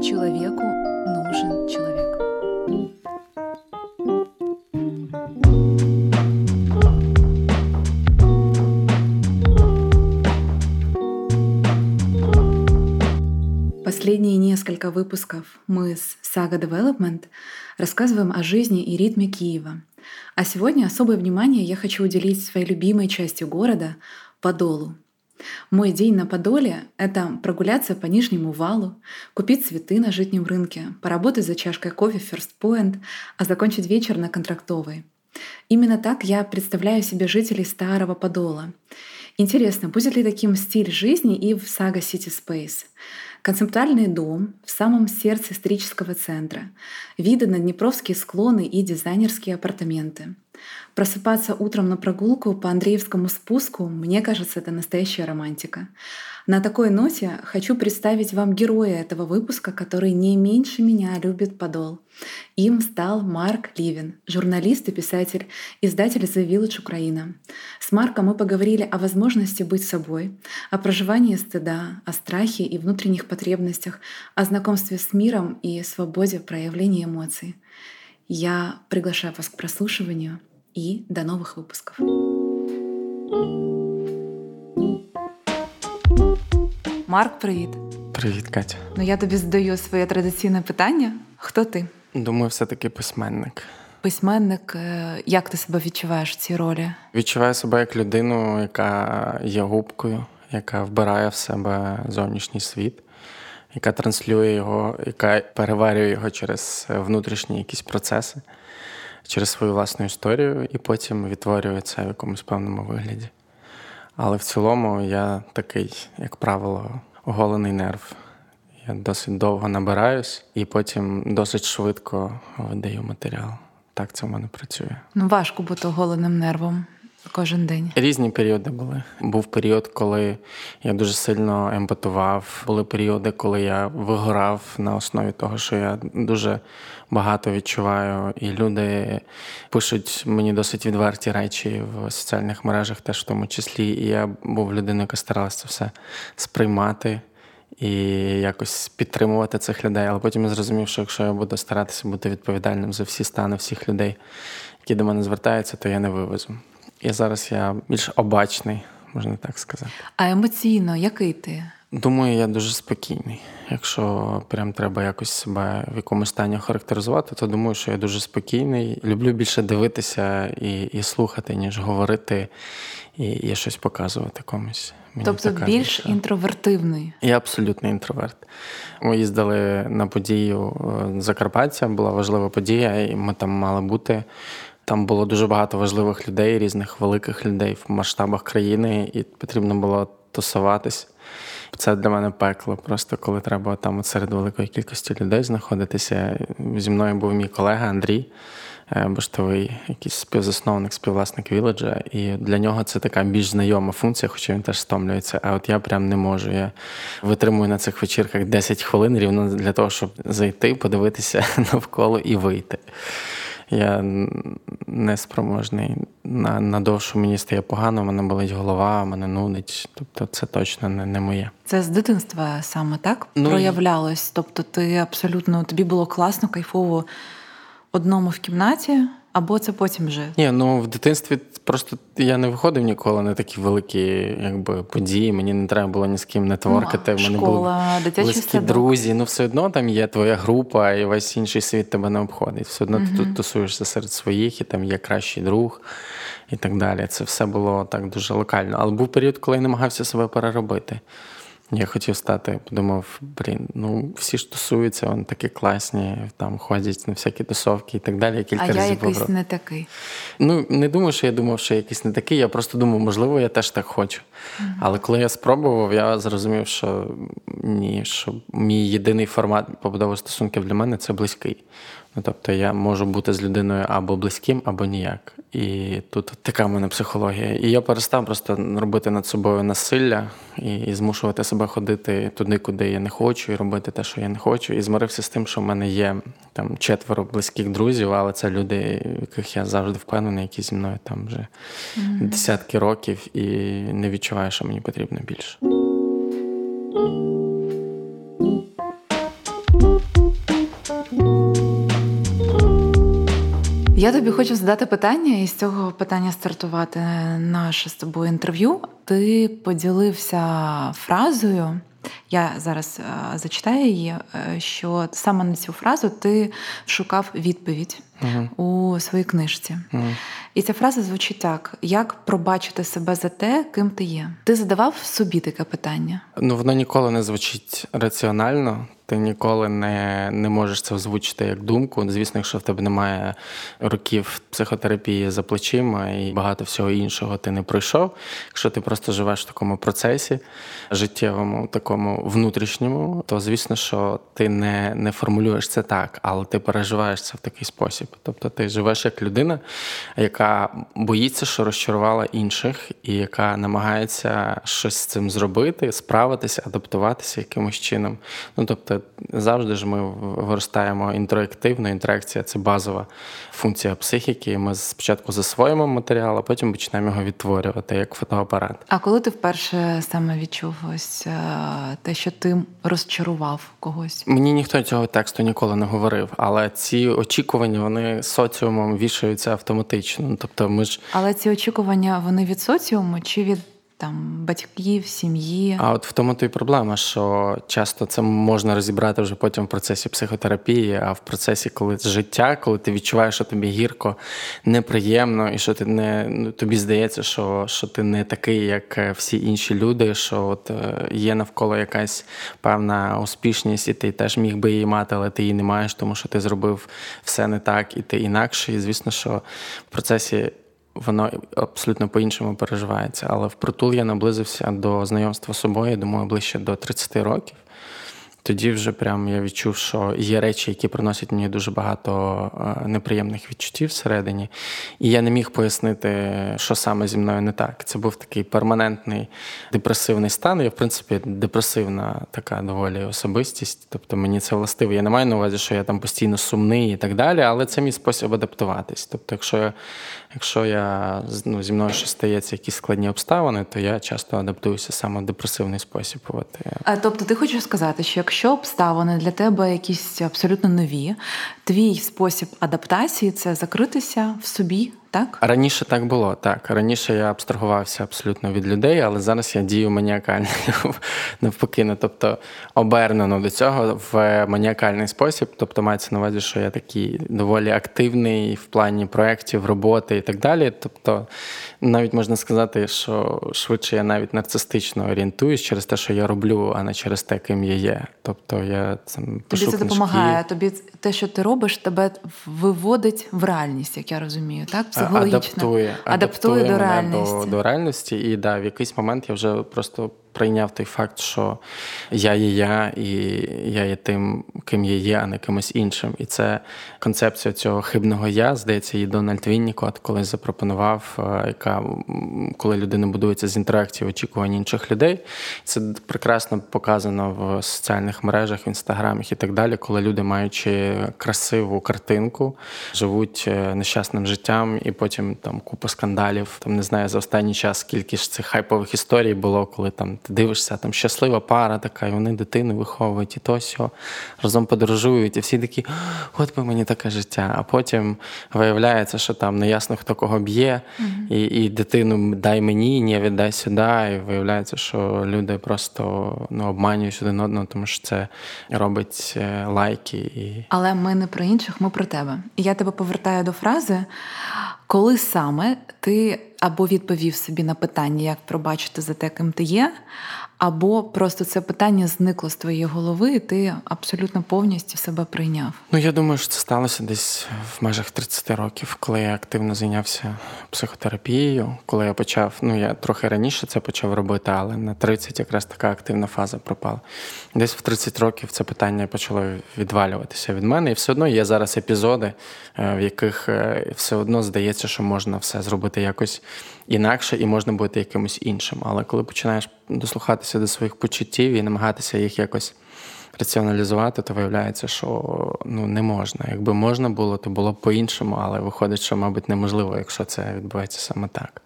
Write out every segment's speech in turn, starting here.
Человеку нужен человек. Последние несколько выпусков мы с Saga Development рассказываем о жизни и ритме Киева. А сегодня особое внимание я хочу уделить своей любимой части города — Подолу. Мой день на Подоле — это прогуляться по Нижнему валу, купить цветы на житнем рынке, поработать за чашкой кофе в First Point, а закончить вечер на Контрактовой. Именно так я представляю себе жителей Старого Подола. Интересно, будет ли таким стиль жизни и в Saga City Space? Концептуальный дом в самом сердце исторического центра, виды на Днепровские склоны и дизайнерские апартаменты. Просыпаться утром на прогулку по Андреевскому спуску, мне кажется, это настоящая романтика. На такой ноте хочу представить вам героя этого выпуска, который не меньше меня любит подол. Им стал Марк Ливин, журналист и писатель, издатель The Village Украина. С Марком мы поговорили о возможности быть собой, о проживании стыда, о страхе и внутренних потребностях, о знакомстве с миром и свободе проявления эмоций. Я приглашаю вас к прослушиванию и до новых выпусков. Марк, привіт. Привіт, Катя. Ну я тобі задаю своє традиційне питання. Хто ти? Думаю, все-таки письменник. Письменник, е, як ти себе відчуваєш в цій ролі? Відчуваю себе як людину, яка є губкою, яка вбирає в себе зовнішній світ, яка транслює його, яка переварює його через внутрішні якісь процеси, через свою власну історію, і потім відтворює це в якомусь певному вигляді. Але в цілому я такий, як правило, оголений нерв. Я досить довго набираюсь і потім досить швидко видаю матеріал. Так це в мене працює. Ну важко бути оголеним нервом кожен день. Різні періоди були. Був період, коли я дуже сильно емпатував. Були періоди, коли я вигорав на основі того, що я дуже багато відчуваю, і люди пишуть мені досить відверті речі в соціальних мережах, теж в тому числі. І я був людиною, яка старалася це все сприймати. І якось підтримувати цих людей. Але потім я зрозумів, що якщо я буду старатися бути відповідальним за всі стани всіх людей, які до мене звертаються, то я не вивезу. І зараз я більш обачний, можна так сказати. А емоційно, який ти? Думаю, я дуже спокійний. Якщо прям треба якось себе в якомусь стані характеризувати, то думаю, що я дуже спокійний. Люблю більше дивитися і і слухати, ніж говорити і, і щось показувати комусь. Мені тобто більш душа. інтровертивний. Я абсолютний інтроверт. Ми їздили на подію е, Закарпаття, була важлива подія, і ми там мали бути. Там було дуже багато важливих людей, різних великих людей в масштабах країни, і потрібно було тусуватись. Це для мене пекло. Просто коли треба там серед великої кількості людей знаходитися. Зі мною був мій колега Андрій е, Баштовий, якийсь співзасновник, співвласник Віледжа. І для нього це така більш знайома функція, хоча він теж стомлюється. А от я прям не можу. Я витримую на цих вечірках 10 хвилин рівно для того, щоб зайти, подивитися навколо і вийти я неспроможний. На на довшу мені стає погано, мене болить голова, мене нудить. Тобто це точно не не моє. Це з дитинства саме так ну, проявлялось. Тобто, ти абсолютно тобі було класно, кайфово одному в кімнаті. Або це потім вже? Ні, ну в дитинстві просто я не виходив ніколи на такі великі якби, події. Мені не треба було ні з ким нетворкати. Ну, в мене школа, були близькі садок. друзі. Ну, все одно там є твоя група, і весь інший світ тебе не обходить. Все одно угу. ти тут тусуєшся серед своїх, і там є кращий друг і так далі. Це все було так дуже локально. Але був період, коли я намагався себе переробити. Я хотів стати, подумав, блін, ну всі ж тусуються, вони такі класні, там ходять на всякі тусовки і так далі. Кілька а разів я якийсь вибрав. не такий. Ну, не думаю, що я думав, що я якийсь не такий. Я просто думав, можливо, я теж так хочу. Mm-hmm. Але коли я спробував, я зрозумів, що ні, що мій єдиний формат побудови стосунків для мене це близький. Ну, тобто я можу бути з людиною або близьким, або ніяк. І тут така в мене психологія. І я перестав просто робити над собою насилля і, і змушувати себе ходити туди, куди я не хочу, і робити те, що я не хочу. І змирився з тим, що в мене є там четверо близьких друзів, але це люди, яких я завжди впевнений, які зі мною там вже mm-hmm. десятки років, і не відчуваю, що мені потрібно більше. Я тобі хочу задати питання, і з цього питання стартувати наше з тобою інтерв'ю. Ти поділився фразою. Я зараз е, зачитаю її, е, що саме на цю фразу ти шукав відповідь угу. у своїй книжці. Угу. І ця фраза звучить так: як пробачити себе за те, ким ти є? Ти задавав собі таке питання? Ну воно ніколи не звучить раціонально. Ти ніколи не не можеш це озвучити як думку. Звісно, якщо в тебе немає років психотерапії за плечима і багато всього іншого ти не пройшов. Якщо ти просто живеш в такому процесі життєвому, такому внутрішньому, то звісно, що ти не не формулюєш це так, але ти переживаєш це в такий спосіб. Тобто ти живеш як людина, яка боїться, що розчарувала інших, і яка намагається щось з цим зробити, справитися, адаптуватися якимось чином. Ну тобто. Завжди ж ми виростаємо інтерактивно. Інтеракція це базова функція психіки. Ми спочатку засвоїмо матеріал, а потім почнемо його відтворювати як фотоапарат. А коли ти вперше саме відчув ось е, те, що ти розчарував когось? Мені ніхто цього тексту ніколи не говорив, але ці очікування вони соціумом вішаються автоматично. Тобто, ми ж але ці очікування вони від соціуму чи від там батьків, сім'ї. А от в тому то й проблема, що часто це можна розібрати вже потім в процесі психотерапії, а в процесі, коли життя, коли ти відчуваєш, що тобі гірко, неприємно, і що ти не ну, тобі здається, що що ти не такий, як е, всі інші люди, що от е, є навколо якась певна успішність, і ти теж міг би її мати, але ти її не маєш, тому що ти зробив все не так, і ти інакше. І звісно, що в процесі воно абсолютно по-іншому переживається. Але впритул я наблизився до знайомства з собою, думаю, ближче до 30 років. Тоді вже прям я відчув, що є речі, які приносять мені дуже багато е, неприємних відчуттів всередині. І я не міг пояснити, що саме зі мною не так. Це був такий перманентний депресивний стан. Я, в принципі, депресивна така доволі особистість. Тобто мені це властиво. Я не маю на увазі, що я там постійно сумний і так далі, але це мій спосіб адаптуватись. Тобто, якщо я Якщо я ну, зі мною щось стається якісь складні обставини, то я часто адаптуюся саме в депресивний спосіб. От. А, Тобто, ти хочеш сказати, що якщо обставини для тебе якісь абсолютно нові, твій спосіб адаптації це закритися в собі, так? Раніше так було, так. Раніше я абстрагувався абсолютно від людей, але зараз я дію маніакально навпаки. Ну, тобто обернено до цього в маніакальний спосіб. Тобто мається на увазі, що я такий доволі активний в плані проєктів, роботи і так далі. Тобто, навіть можна сказати, що швидше я навіть нарцистично орієнтуюсь через те, що я роблю, а не через те, ким я є. Тобто я цим Тобі це допомагає. Тобі те, що ти робиш, тебе виводить в реальність, як я розумію, так? психологічно адаптує, адаптує, адаптує до реальності. До, до реальності. І да, в якийсь момент я вже просто прийняв той факт, що я є я, і я є тим, ким я є, а не кимось іншим. І це концепція цього хибного я, здається, її Дональд Віннікот колись запропонував, е, яка коли людина будується з інтеракції очікувань інших людей. Це прекрасно показано в соціальних мережах, в інстаграмах і так далі, коли люди, маючи красиву картинку, живуть е, нещасним життям, і потім там купа скандалів. Там не знаю за останній час скільки ж цих хайпових історій було, коли там ти дивишся, там щаслива пара така, і вони дитину виховують, і то сьо, разом подорожують, і всі такі, от би мені таке життя. А потім виявляється, що там неясно хто кого б'є, і і дитину дай мені, ні, віддай сюди. І виявляється, що люди просто ну, обманюють один одного, тому що це робить е, лайки. І... Але ми не про інших, ми про тебе. І я тебе повертаю до фрази, коли саме ти або відповів собі на питання, як пробачити за те, ким ти є, або просто це питання зникло з твоєї голови, і ти абсолютно повністю себе прийняв. Ну я думаю, що це сталося десь в межах 30 років, коли я активно зайнявся психотерапією. Коли я почав, ну я трохи раніше це почав робити, але на 30 якраз така активна фаза пропала. Десь в 30 років це питання почало відвалюватися від мене, і все одно є зараз епізоди, е, в яких е, все одно здається, що можна все зробити якось інакше і можна бути якимось іншим. Але коли починаєш дослухатися до своїх почуттів і намагатися їх якось раціоналізувати, то виявляється, що ну не можна. Якби можна було, то було б по-іншому, але виходить, що, мабуть, неможливо, якщо це відбувається саме так.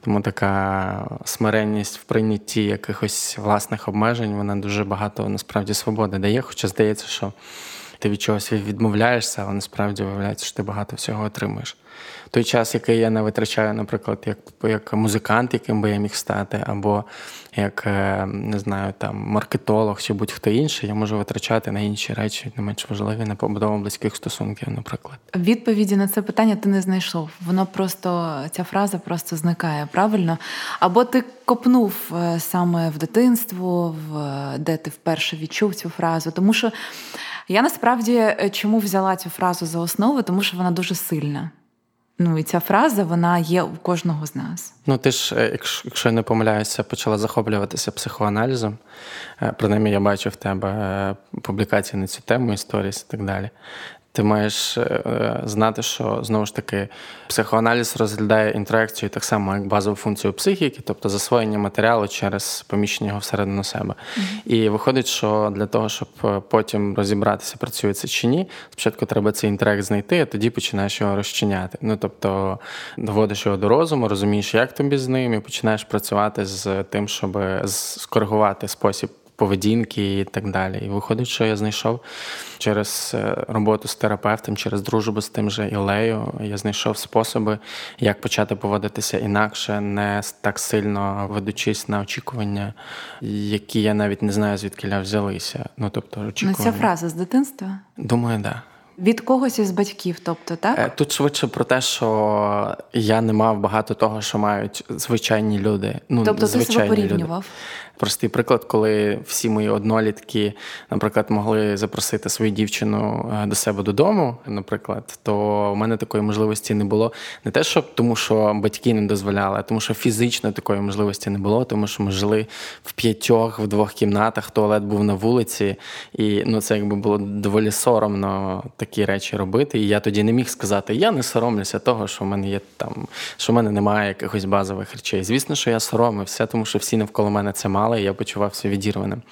Тому така смиренність в прийнятті якихось власних обмежень, вона дуже багато насправді свободи дає. Хоча здається, що ти від чогось відмовляєшся, але насправді виявляється, що ти багато всього отримуєш той час, який я не витрачаю, наприклад, як як музикант, яким би я міг стати, або як е, не знаю, там маркетолог чи будь-хто інший, я можу витрачати на інші речі, не менш важливі на побудову близьких стосунків, наприклад. Відповіді на це питання ти не знайшов. Воно просто ця фраза просто зникає, правильно? Або ти копнув е, саме в дитинство, в де ти вперше відчув цю фразу, тому що. Я насправді е, чому взяла цю фразу за основу, тому що вона дуже сильна. Ну і ця фраза вона є у кожного з нас. Ну ти ж, е, якщо, я не помиляюся, почала захоплюватися психоаналізом. Е, принаймні, я бачу в тебе е, публікації на цю тему, історії і так далі. Ти маєш е, знати, що знову ж таки психоаналіз розглядає інтеракцію так само, як базову функцію психіки, тобто засвоєння матеріалу через поміщення його всередину себе. Mm-hmm. І виходить, що для того, щоб е, потім розібратися, працює це чи ні, спочатку треба цей інтеракт знайти, а тоді починаєш його розчиняти. Ну тобто доводиш його до розуму, розумієш, як тобі з ним, і починаєш працювати з тим, щоб скоригувати спосіб поведінки і так далі. І виходить, що я знайшов через е, роботу з терапевтом, через дружбу з тим же Ілею, я знайшов способи, як почати поводитися інакше, не так сильно ведучись на очікування, які я навіть не знаю, звідки взялися. Ну тобто, очікування. Ну, ця фраза з дитинства? Думаю, так. Да. Від когось із батьків, тобто, так? Е, тут швидше про те, що я не мав багато того, що мають звичайні люди. Ну, Тобто звичайні ти себе порівнював? Люди. Простий приклад, коли всі мої однолітки, наприклад, могли запросити свою дівчину е, до себе додому, наприклад, то в мене такої можливості не було. Не те, щоб тому, що батьки не дозволяли, а тому, що фізично такої можливості не було, тому що ми жили в п'ятьох, в двох кімнатах, туалет був на вулиці, і ну це якби було доволі соромно такі речі робити. І я тоді не міг сказати, я не соромлюся того, що в мене є там, що в мене немає якихось базових речей. Звісно, що я соромився, тому що всі навколо мене це мали і я почувався відірваним.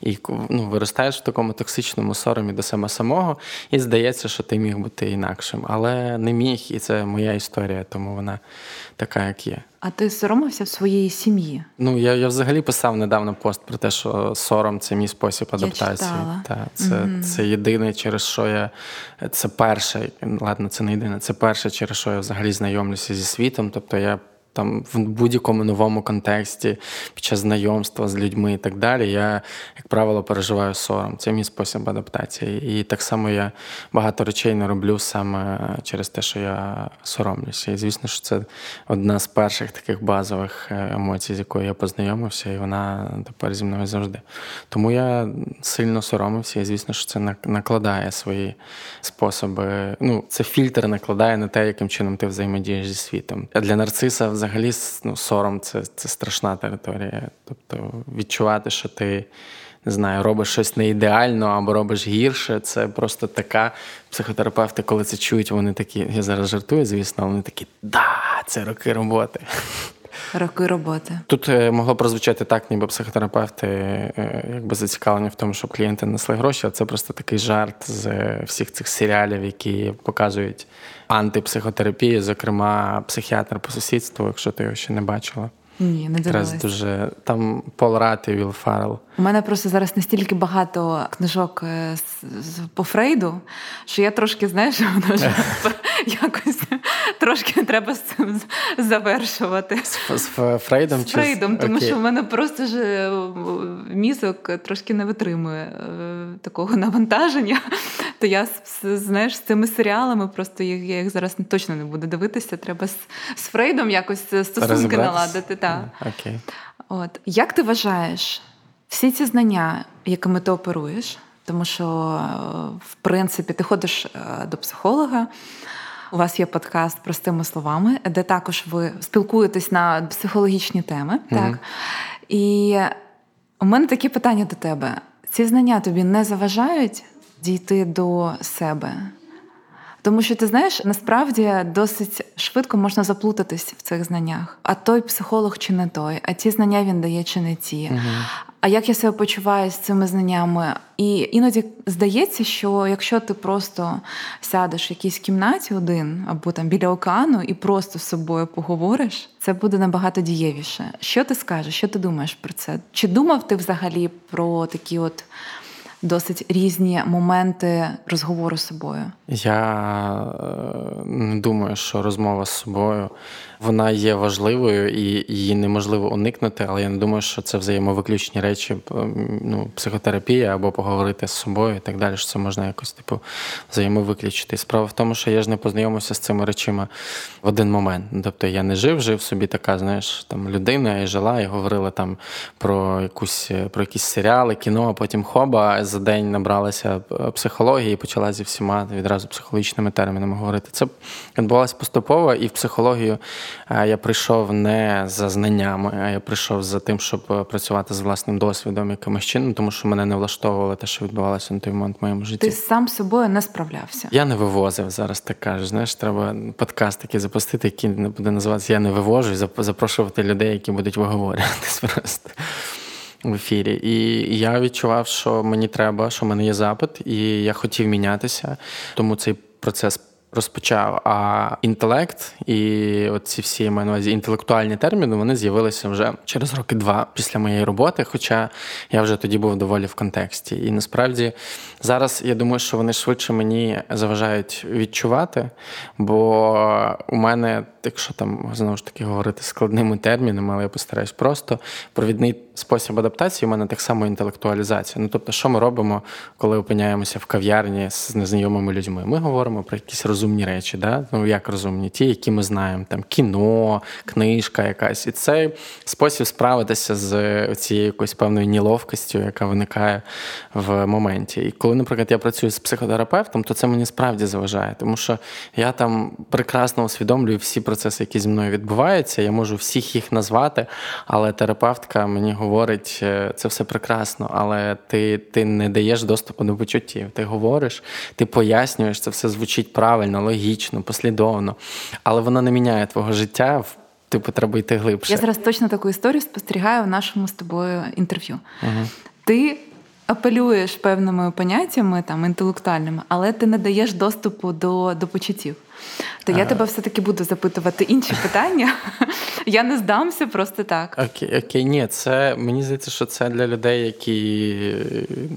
І ну, виростаєш в такому токсичному соромі до себе самого, і здається, що ти міг бути інакшим. Але не міг, і це моя історія, тому вона така, як є. А ти соромився в своєї сім'ї? Ну я я взагалі писав недавно пост про те, що сором це мій спосіб адаптації. Я Та це mm-hmm. це єдине, через що я це перше, ладно, це не єдине, це перше, через що я взагалі знайомлюся зі світом. Тобто я там в будь-якому новому контексті, під час знайомства з людьми і так далі, я, як правило, переживаю сором. Це мій спосіб адаптації. І так само я багато речей не роблю саме через те, що я соромлюся. І звісно, що це одна з перших таких базових е, емоцій, з якою я познайомився, і вона тепер зі мною завжди. Тому я сильно соромився, і звісно, що це накладає свої способи. Ну, це фільтр накладає на те, яким чином ти взаємодієш зі світом. А для нарциса взагалі взагалі ну, сором це, це страшна територія. Тобто відчувати, що ти. Не знаю, робиш щось не ідеально або робиш гірше. Це просто така психотерапевти, коли це чують, вони такі, я зараз жартую, звісно, вони такі, да, це роки роботи. Роки роботи. Тут е, могло прозвучати так, ніби психотерапевти е, якби зацікавлені в тому, щоб клієнти несли гроші, а це просто такий жарт з всіх цих серіалів, які показують антипсихотерапію, зокрема психіатр по сусідству, якщо ти його ще не бачила. Ні, не дивилась. дуже там Пол Рат і Віл Фаррелл. У мене просто зараз настільки багато книжок е, по Фрейду, що я трошки знаєш, якось трошки треба з цим завершувати. З, з Фрейдом? З Фрейдом, чи... тому Окей. що в мене просто ж е, мізок трошки не витримує е, такого навантаження. То я знаєш, з цими серіалами просто я їх зараз точно не буду дивитися. Треба з, з Фрейдом якось стосунки наладити. Так. Окей. От як ти вважаєш? Всі ці знання, якими ти оперуєш, тому що, в принципі, ти ходиш е, до психолога, у вас є подкаст простими словами, де також ви спілкуєтесь на психологічні теми. Mm-hmm. Так? І у мене такі питання до тебе: ці знання тобі не заважають дійти до себе? Тому що ти знаєш, насправді досить швидко можна заплутатись в цих знаннях. А той психолог чи не той, а ті знання він дає чи не ті. Угу. А як я себе почуваю з цими знаннями? І іноді здається, що якщо ти просто сядеш в якійсь кімнаті один або там біля океану і просто з собою поговориш, це буде набагато дієвіше. Що ти скажеш? Що ти думаєш про це? Чи думав ти взагалі про такі от досить різні моменти розговору з собою? Я не думаю, що розмова з собою вона є важливою і її неможливо уникнути, але я не думаю, що це взаємовиключні речі, ну, психотерапія або поговорити з собою і так далі. що Це можна якось типу взаємовиключити. Справа в тому, що я ж не познайомився з цими речами в один момент. Тобто я не жив, жив собі така, знаєш, там людина і жила, і говорила там про якусь про якісь серіали, кіно, а потім хоба за день набралася психології і почала зі всіма відразу психологічними термінами говорити. Це відбувалося поступово, і в психологію я прийшов не за знаннями, а я прийшов за тим, щоб е, працювати з власним досвідом якимось чином, тому що мене не влаштовувало те, що відбувалося на той момент в моєму житті. Ти сам з собою не справлявся. Я не вивозив зараз. Так кажеш. Знаєш, треба подкаст такий запустити, який не буде називатися Я не вивожу, і запрошувати людей, які будуть виговорюватись просто. В ефірі, і я відчував, що мені треба, що в мене є запит, і я хотів мінятися. Тому цей процес розпочав. А інтелект і ці всі я маю на увазі інтелектуальні терміни вони з'явилися вже через роки два після моєї роботи. Хоча я вже тоді був доволі в контексті. І насправді зараз я думаю, що вони швидше мені заважають відчувати, бо у мене, якщо там знову ж таки говорити складними термінами, але я постараюсь просто провідний спосіб адаптації у мене так само інтелектуалізація. Ну тобто, що ми робимо, коли опиняємося в кав'ярні з незнайомими людьми? Ми говоримо про якісь розумні речі, да? ну як розумні, ті, які ми знаємо, там кіно, книжка якась. І цей спосіб справитися з цією якоюсь певною ніловкістю, яка виникає в моменті. І коли, наприклад, я працюю з психотерапевтом, то це мені справді заважає, тому що я там прекрасно усвідомлюю всі процеси, які зі мною відбуваються. Я можу всіх їх назвати, але терапевтка мені говорить, е, це все прекрасно, але ти, ти не даєш доступу до почуттів. Ти говориш, ти пояснюєш, це все звучить правильно логічно, послідовно, але вона не міняє твого життя. Типу, треба йти глибше. Я зараз точно таку історію спостерігаю в нашому з тобою інтерв'ю. Угу. Ти апелюєш певними поняттями там інтелектуальними, але ти не даєш доступу до, до почуттів. То я тебе все-таки буду запитувати інші питання. Я не здамся просто так. Окей, окей, ні, це мені здається, що це для людей, які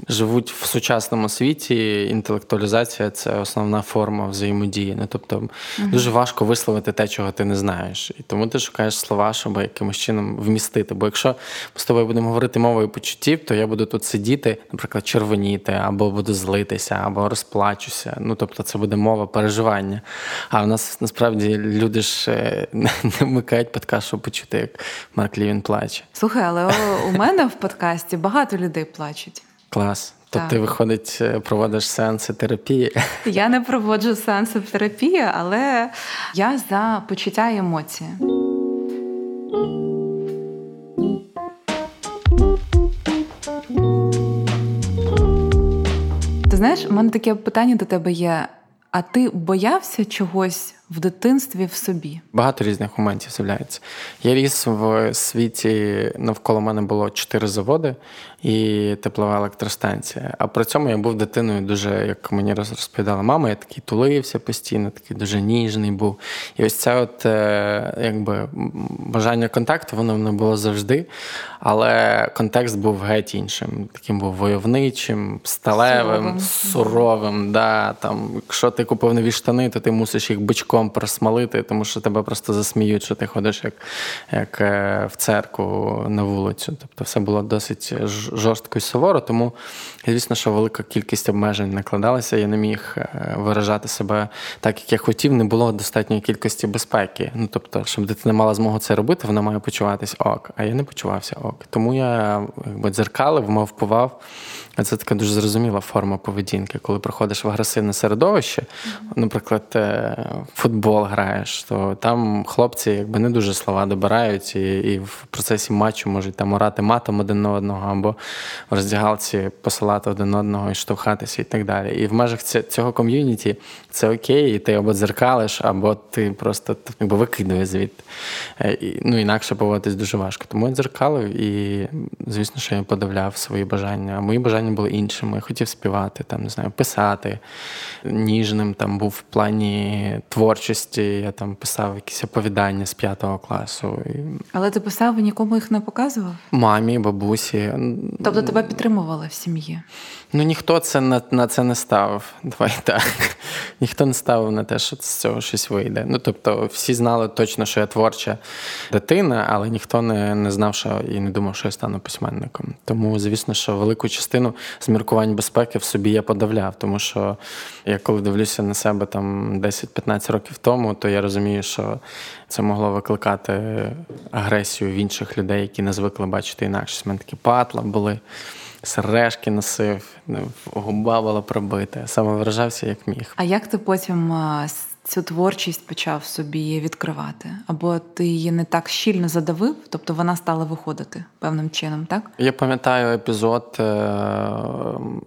живуть в сучасному світі. Інтелектуалізація це основна форма взаємодії. Ну, Тобто угу. дуже важко висловити те, чого ти не знаєш. І тому ти шукаєш слова, щоб якимось чином вмістити. Бо якщо ми з тобою будемо говорити мовою почуттів, то я буду тут сидіти, наприклад, червоніти, або буду злитися, або розплачуся. Ну тобто, це буде мова переживання. А в нас насправді люди ж е, не вмикають подкаст, щоб почути, як Марк Лівін плаче. Слухай, але у мене в подкасті багато людей плачуть. Клас. То ти, виходить, е, проводиш сеанси терапії? Я не проводжу сеанси терапії, але я за почуття і емоції. Ти знаєш, у мене таке питання до тебе є. А ти боявся чогось в дитинстві в собі? Багато різних моментів з'являється. Я ріс в світі, навколо мене було чотири заводи і теплова електростанція. А при цьому я був дитиною дуже, як мені розповідала мама, я такий тулився постійно, такий дуже ніжний був. І ось це от е, якби бажання контакту, воно не було завжди. Але контекст був геть іншим. Таким був войовничим, сталевим, суровим. суровим да, там, Якщо ти купив нові штани, то ти мусиш їх бичком просмалити, тому що тебе просто засміють, що ти ходиш як як е, в церкву на вулицю. Тобто все було досить жорстко і суворо, тому, звісно, що велика кількість обмежень накладалася. Я не міг е, виражати себе так, як я хотів, не було достатньої кількості безпеки. Ну, тобто, щоб дитина мала змогу це робити, вона має почуватись ок. А я не почувався ок. Тому я якби дзеркалив, мовпував. Це така дуже зрозуміла форма поведінки, коли проходиш в агресивне середовище, наприклад, е, футбол граєш, то там хлопці якби не дуже слова добирають, і і в процесі матчу можуть там орати матом один на одного, або в роздягалці посилати один одного і штовхатися, і так далі. І в межах цього ком'юніті це окей, і ти або дзеркалиш, або ти просто якби викидуєш звідти. Е, ну інакше поводитись дуже важко. Тому я дзеркалив, і звісно, що я подавляв свої бажання. А мої бажання бажання були іншими. Я хотів співати, там, не знаю, писати. Ніжним там був в плані творчості. Я там писав якісь оповідання з п'ятого класу. Але ти писав і нікому їх не показував? Мамі, бабусі. Тобто тебе підтримували в сім'ї? Ну ніхто це на на це не ставив. Давай так. Ніхто не ставив на те, що з цього щось вийде. Ну тобто, всі знали точно, що я творча дитина, але ніхто не не знав, що і не думав, що я стану письменником. Тому, звісно, що велику частину зміркувань безпеки в собі я подавляв, тому що я коли дивлюся на себе там 10-15 років тому, то я розумію, що це могло викликати агресію в інших людей, які не звикли бачити інакше. У мене такі патла були сережки носив, губа була пробита. Саме виражався як міг. А як ти потім цю творчість почав собі відкривати? Або ти її не так щільно задавив, тобто вона стала виходити певним чином, так? Я пам'ятаю епізод. Е,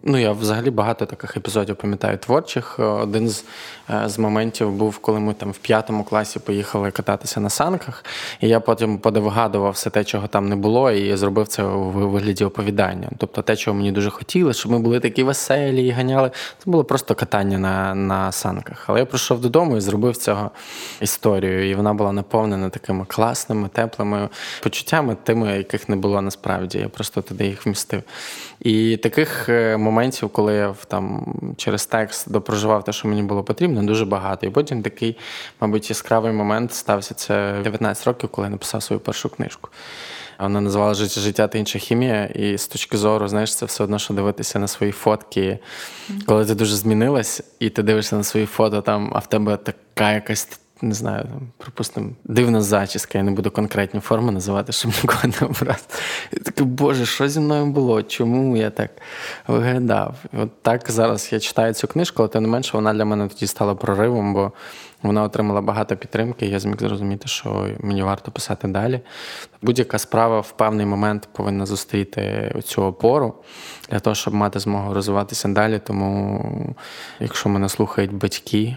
ну я взагалі багато таких епізодів пам'ятаю творчих. Один з е, з моментів був, коли ми там в п'ятому класі поїхали кататися на санках, і я потім подовгадував все те, чого там не було, і зробив це у вигляді оповідання. Тобто те, чого мені дуже хотілося, щоб ми були такі веселі і ганяли. Це було просто катання на, на санках. Але я прийшов додому і зробив цього історію. І вона була наповнена такими класними, теплими почуттями, тими, яких не було насправді. Я просто туди їх вмістив. І таких е, моментів, коли я там через текст допроживав те, що мені було потрібно, дуже багато. І потім такий, мабуть, яскравий момент стався це 19 років, коли я написав свою першу книжку. Вона називала життя життя та інша хімія. І з точки зору, знаєш, це все одно, що дивитися на свої фотки, коли ти дуже змінилась, і ти дивишся на свої фото, там, а в тебе така якась. Не знаю, припустимо, дивна зачіска, я не буду конкретні форми називати, щоб нікого не обрати. І такий, Боже, що зі мною було? Чому я так виглядав? От так зараз я читаю цю книжку, але тим не менше вона для мене тоді стала проривом, бо вона отримала багато підтримки, я зміг зрозуміти, що мені варто писати далі. Будь-яка справа в певний момент повинна зустріти цю опору для того, щоб мати змогу розвиватися далі. Тому, якщо мене слухають батьки,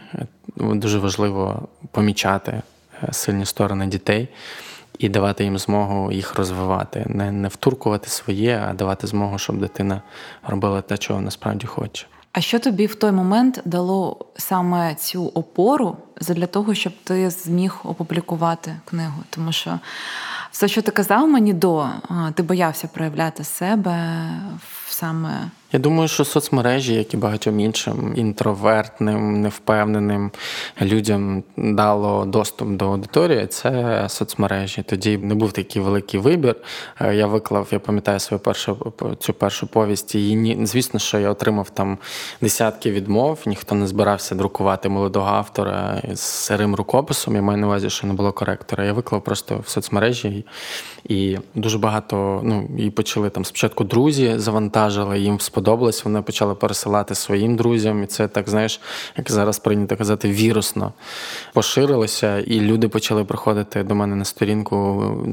дуже важливо помічати е, сильні сторони дітей. І давати їм змогу їх розвивати, не не втуркувати своє, а давати змогу, щоб дитина робила те, чого насправді хоче. А що тобі в той момент дало саме цю опору для того, щоб ти зміг опублікувати книгу? Тому що все, що ти казав мені до, ти боявся проявляти себе саме я думаю, що соцмережі, як і багатьом іншим інтровертним, невпевненим людям дало доступ до аудиторії, це соцмережі. Тоді не був такий великий вибір. Е, я виклав, я пам'ятаю свою першу цю першу повість. І звісно, що я отримав там десятки відмов. Ніхто не збирався друкувати молодого автора з сирим рукописом. Я маю на увазі, що не було коректора. Я виклав просто в соцмережі і дуже багато. Ну і почали там спочатку друзі завантажили їм сподобалось, вони почали пересилати своїм друзям, і це так, знаєш, як зараз прийнято казати, вірусно поширилося, і люди почали приходити до мене на сторінку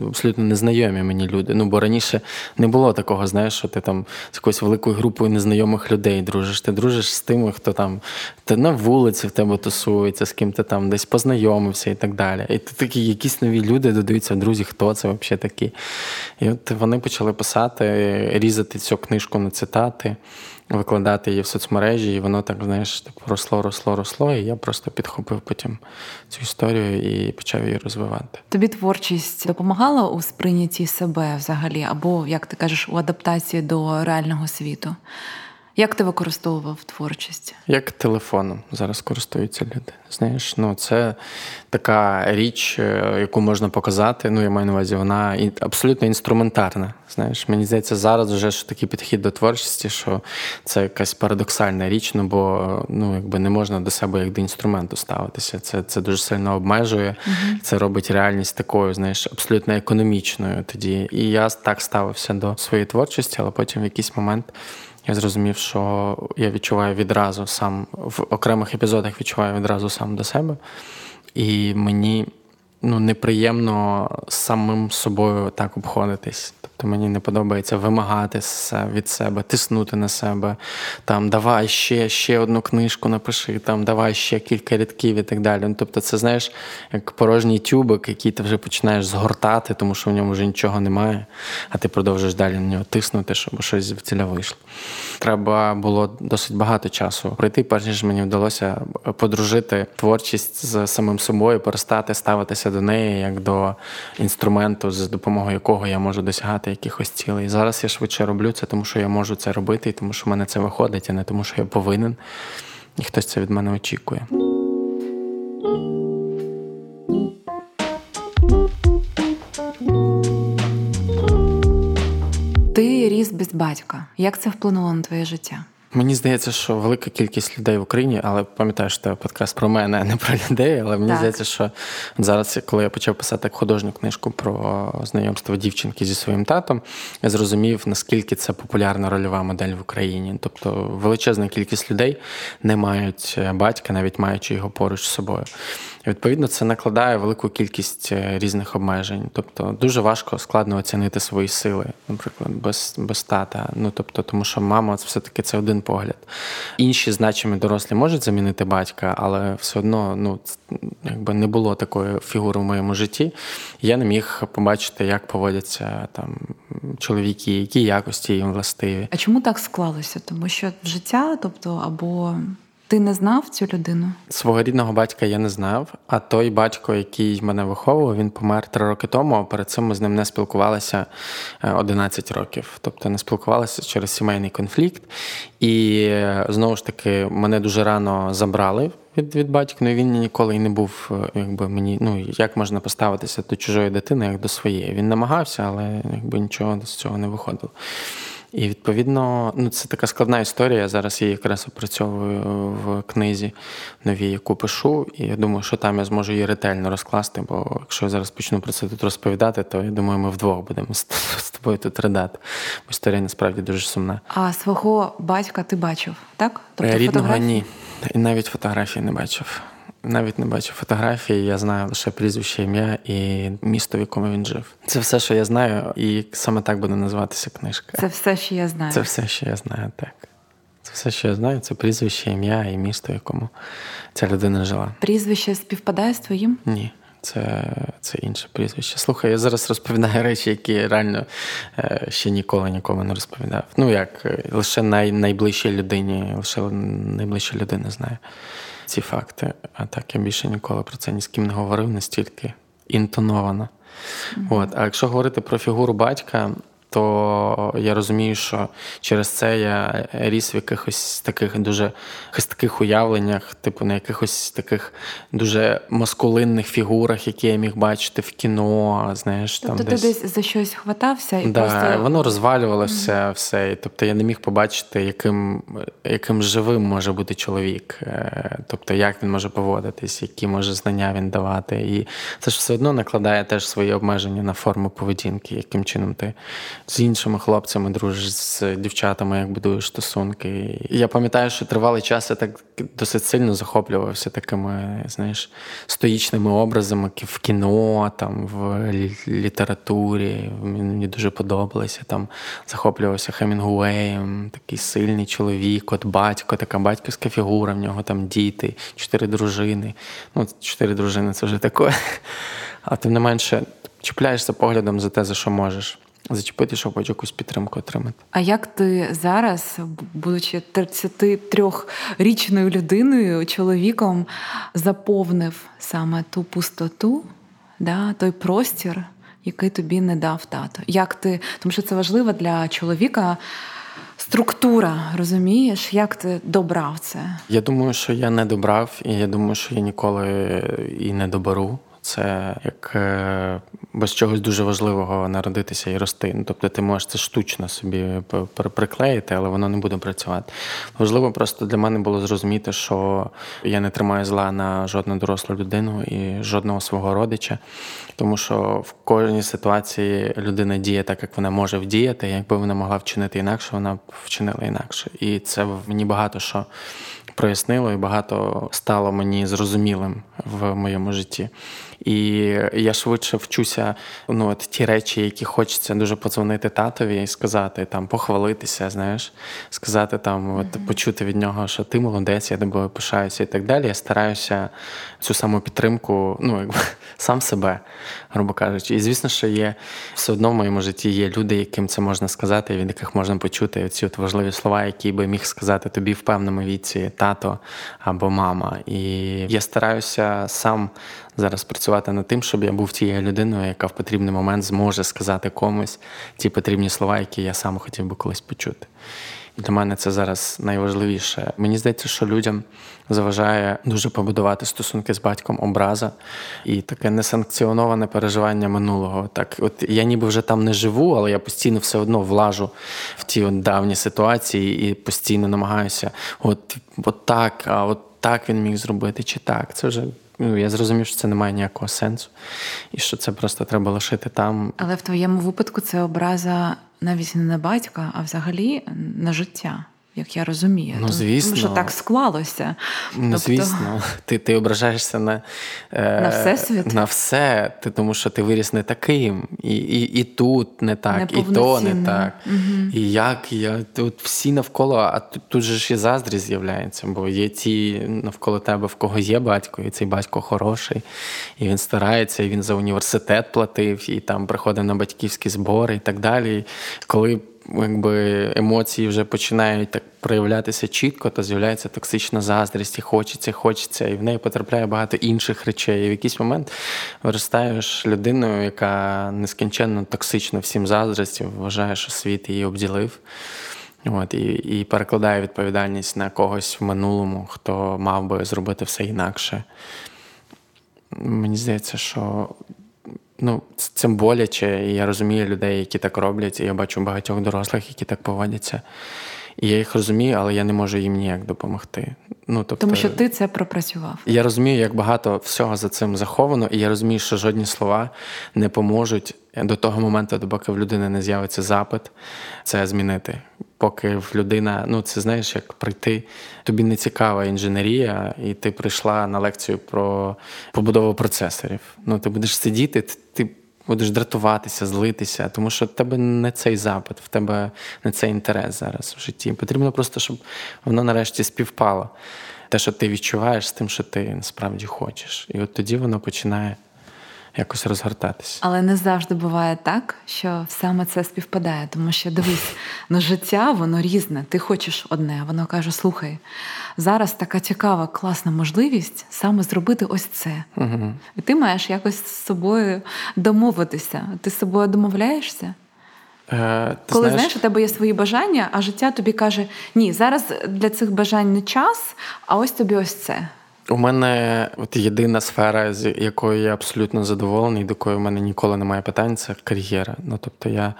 абсолютно незнайомі мені люди. Ну бо раніше не було такого, знаєш, що ти там з якоюсь великою групою незнайомих людей дружиш. Ти дружиш з тими, хто там ти на вулиці в тебе тусується, з ким ти там десь познайомився і так далі. І ти такі якісь нові люди додаються, друзі, хто це взагалі такі? І от вони почали писати, різати цю книжку на цитати викладати її в соцмережі, і воно так, знаєш, так росло, росло, росло. І я просто підхопив потім цю історію і почав її розвивати. Тобі творчість допомагала у сприйнятті себе взагалі, або, як ти кажеш, у адаптації до реального світу? Як ти використовував творчість? Як телефоном зараз користуються люди. Знаєш, ну це така річ, е, яку можна показати. Ну, я маю на увазі, вона абсолютно інструментарна. Знаєш, мені здається, зараз вже ж такий підхід до творчості, що це якась парадоксальна річ, ну бо ну якби не можна до себе як до інструменту ставитися. Це це дуже сильно обмежує. uh Це робить реальність такою, знаєш, абсолютно економічною тоді. І я так ставився до своєї творчості, але потім в якийсь момент я зрозумів, що я відчуваю відразу сам в окремих епізодах відчуваю відразу сам до себе. І мені ну, неприємно самим собою так обходитись. Тобто мені не подобається вимагати від себе, тиснути на себе, там давай ще ще одну книжку напиши, там давай ще кілька рядків і так далі. Ну, Тобто, це знаєш, як порожній тюбик, який ти вже починаєш згортати, тому що в ньому вже нічого немає, а ти продовжуєш далі на нього тиснути, щоб щось звідціля вийшло. Треба було досить багато часу пройти, перш ніж мені вдалося подружити творчість з самим собою, перестати ставитися до неї як до інструменту, за допомогою якого я можу досягати якихось цілей. Зараз я швидше роблю це, тому що я можу це робити, і тому що в мене це виходить, а не тому, що я повинен, і хтось це від мене очікує. Ти ріс без батька. Як це вплинуло на твоє життя? Мені здається, що велика кількість людей в Україні, але пам'ятаєш, що подкаст про мене, а не про людей. Але мені так. здається, що зараз, коли я почав писати художню книжку про знайомство дівчинки зі своїм татом, я зрозумів, наскільки це популярна рольова модель в Україні. Тобто величезна кількість людей не мають батька, навіть маючи його поруч з собою. Відповідно це накладає велику кількість е, різних обмежень. Тобто дуже важко складно оцінити свої сили, наприклад, без без тата. Ну тобто, тому що мама це все-таки це один погляд. Інші значимі дорослі можуть замінити батька, але все одно ну, якби не було такої фігури в моєму житті. Я не міг побачити, як поводяться там чоловіки, які якості їм властиві. А чому так склалося? Тому що життя, тобто, або ти не знав цю людину? Свого рідного батька я не знав. А той батько, який мене виховував, він помер три роки тому. Перед цим ми з ним не спілкувалися 11 е, років. Тобто не спілкувалися через сімейний конфлікт. І е, знову ж таки мене дуже рано забрали. Від від батька, ну він ніколи і не був, е, якби мені ну як можна поставитися до чужої дитини, як до своєї. Він намагався, але якби нічого з цього не виходило. І відповідно, ну це така складна історія. Я зараз її якраз опрацьовую в книзі новій, яку пишу. І я думаю, що там я зможу її ретельно розкласти. Бо якщо я зараз почну про це тут розповідати, то я думаю, ми вдвох будемо з тобою тут ридати. Бо історія насправді дуже сумна. А свого батька ти бачив, так? Тобто Рідного фотографії? ні. І навіть фотографії не бачив. Навіть не бачив фотографії, я знаю лише прізвище ім'я і місто, в якому він жив. Це все, що я знаю, і саме так буде називатися книжка. Це все, що я знаю. Це все, що я знаю, так. Це все, що я знаю, це прізвище, ім'я і місто, в якому ця людина жила. Прізвище співпадає з твоїм? Ні. Це це інше прізвище. Слухай, я зараз розповідаю речі, які реально е, ще ніколи нікому не розповідав. Ну як е, лише най, найближчій людині, лише найближча людина знає ці факти. А так я більше ніколи про це ні з ким не говорив, настільки інтоновано. Mm-hmm. От. А якщо говорити про фігуру батька, то я розумію, що через це я ріс в якихось таких дуже таких уявленнях, типу на якихось таких дуже маскулинних фігурах, які я міг бачити в кіно. знаєш, тобто там ти десь за щось хватався і да, просто... воно розвалювалося mm-hmm. все. І, тобто я не міг побачити, яким яким живим може бути чоловік, е, тобто як він може поводитись, які може знання він давати. І це ж все одно накладає теж свої обмеження на форму поведінки, яким чином ти з іншими хлопцями дружиш, з дівчатами, як будуєш стосунки. І я пам'ятаю, що тривалий час я так досить сильно захоплювався такими, знаєш, стоїчними образами в кіно, там в літературі. Мені дуже подобалося. Там захоплювався Хемінгуеєм, такий сильний чоловік, от батько, така батьківська фігура, в нього там діти, чотири дружини. Ну, чотири дружини це вже таке. А тим не менше, чіпляєшся поглядом за те, за що можеш зачепити, щоб хоч якусь підтримку отримати. А як ти зараз, будучи 33-річною людиною, чоловіком, заповнив саме ту пустоту, да, той простір, який тобі не дав тато? Як ти, Тому що це важливо для чоловіка. Структура, розумієш, як ти добрав це? Я думаю, що я не добрав, і я думаю, що я ніколи і не доберу. Це як е, без чогось дуже важливого народитися і рости. Ну, Тобто ти можеш це штучно собі приклеїти, але воно не буде працювати. Важливо просто для мене було зрозуміти, що я не тримаю зла на жодну дорослу людину і жодного свого родича, тому що в кожній ситуації людина діє так, як вона може вдіяти. Якби вона могла вчинити інакше, вона б вчинила інакше. І це мені багато що прояснило і багато стало мені зрозумілим в моєму житті. І я швидше вчуся ну, от ті речі, які хочеться дуже подзвонити татові і сказати, там, похвалитися, знаєш, сказати там, от, почути від нього, що ти молодець, я тобою пишаюся і так далі. Я стараюся цю саму підтримку, ну, якби сам себе, грубо кажучи. І звісно, що є все одно в моєму житті є люди, яким це можна сказати, від яких можна почути ці от важливі слова, які би міг сказати тобі в певному віці тато або мама. І я стараюся сам зараз працювати над тим, щоб я був тією людиною, яка в потрібний момент зможе сказати комусь ті потрібні слова, які я сам хотів би колись почути. Для мене це зараз найважливіше. Мені здається, що людям заважає дуже побудувати стосунки з батьком образа і таке несанкціоноване переживання минулого. Так, от я ніби вже там не живу, але я постійно все одно влажу в ті от давні ситуації і постійно намагаюся, от, от так, а от так він міг зробити, чи так. Це вже ну, я зрозумів, що це не має ніякого сенсу, і що це просто треба лишити там. Але в твоєму випадку це образа навіть не на батька, а взагалі на життя як я розумію. Ну, звісно. Тому що так склалося. Ну, тобто... звісно, ти ти ображаєшся на е, на всесвіт? На все, ти, тому що ти виріс не таким, і і, і тут не так, і то не так. Угу. І як я тут всі навколо, а тут, тут же ж і заздрість з'являється, бо є ті навколо тебе, в кого є батько, і цей батько хороший, і він старається, і він за університет платив, і там приходив на батьківські збори і так далі. Коли якби емоції вже починають так проявлятися чітко, то з'являється токсична заздрість, і хочеться, хочеться, і в неї потрапляє багато інших речей. І в якийсь момент виростаєш людиною, яка нескінченно токсично всім заздрістю, вважає, що світ її обділив. От, І і перекладає відповідальність на когось в минулому, хто мав би зробити все інакше. Мені здається, що Ну, це боляче, і я розумію людей, які так роблять, і я бачу багатьох дорослих, які так поводяться. І я їх розумію, але я не можу їм ніяк допомогти. Ну, тобто, Тому що ти це пропрацював. Я розумію, як багато всього за цим заховано, і я розумію, що жодні слова не поможуть до того моменту, доки в людини не з'явиться запит, це змінити. Поки в людина, ну це знаєш, як прийти. Тобі не цікава інженерія, і ти прийшла на лекцію про побудову процесорів. Ну, ти будеш сидіти, ти будеш дратуватися, злитися, тому що в тебе не цей запит, в тебе не цей інтерес зараз в житті. Потрібно просто, щоб воно нарешті співпало. Те, що ти відчуваєш з тим, що ти насправді хочеш. І от тоді воно починає якось розгортатися. Але не завжди буває так, що саме це співпадає, тому що дивись, ну життя воно різне. Ти хочеш одне, воно каже: слухай, зараз така цікава, класна можливість саме зробити ось це. Угу. І ти маєш якось з собою домовитися. Ти з собою домовляєшся? Е, ти Коли знаєш, знаєш, у тебе є свої бажання, а життя тобі каже: ні, зараз для цих бажань не час, а ось тобі ось це. У мене от єдина сфера, з якою я абсолютно задоволений, до якої в мене ніколи немає питань, це кар'єра. Ну тобто я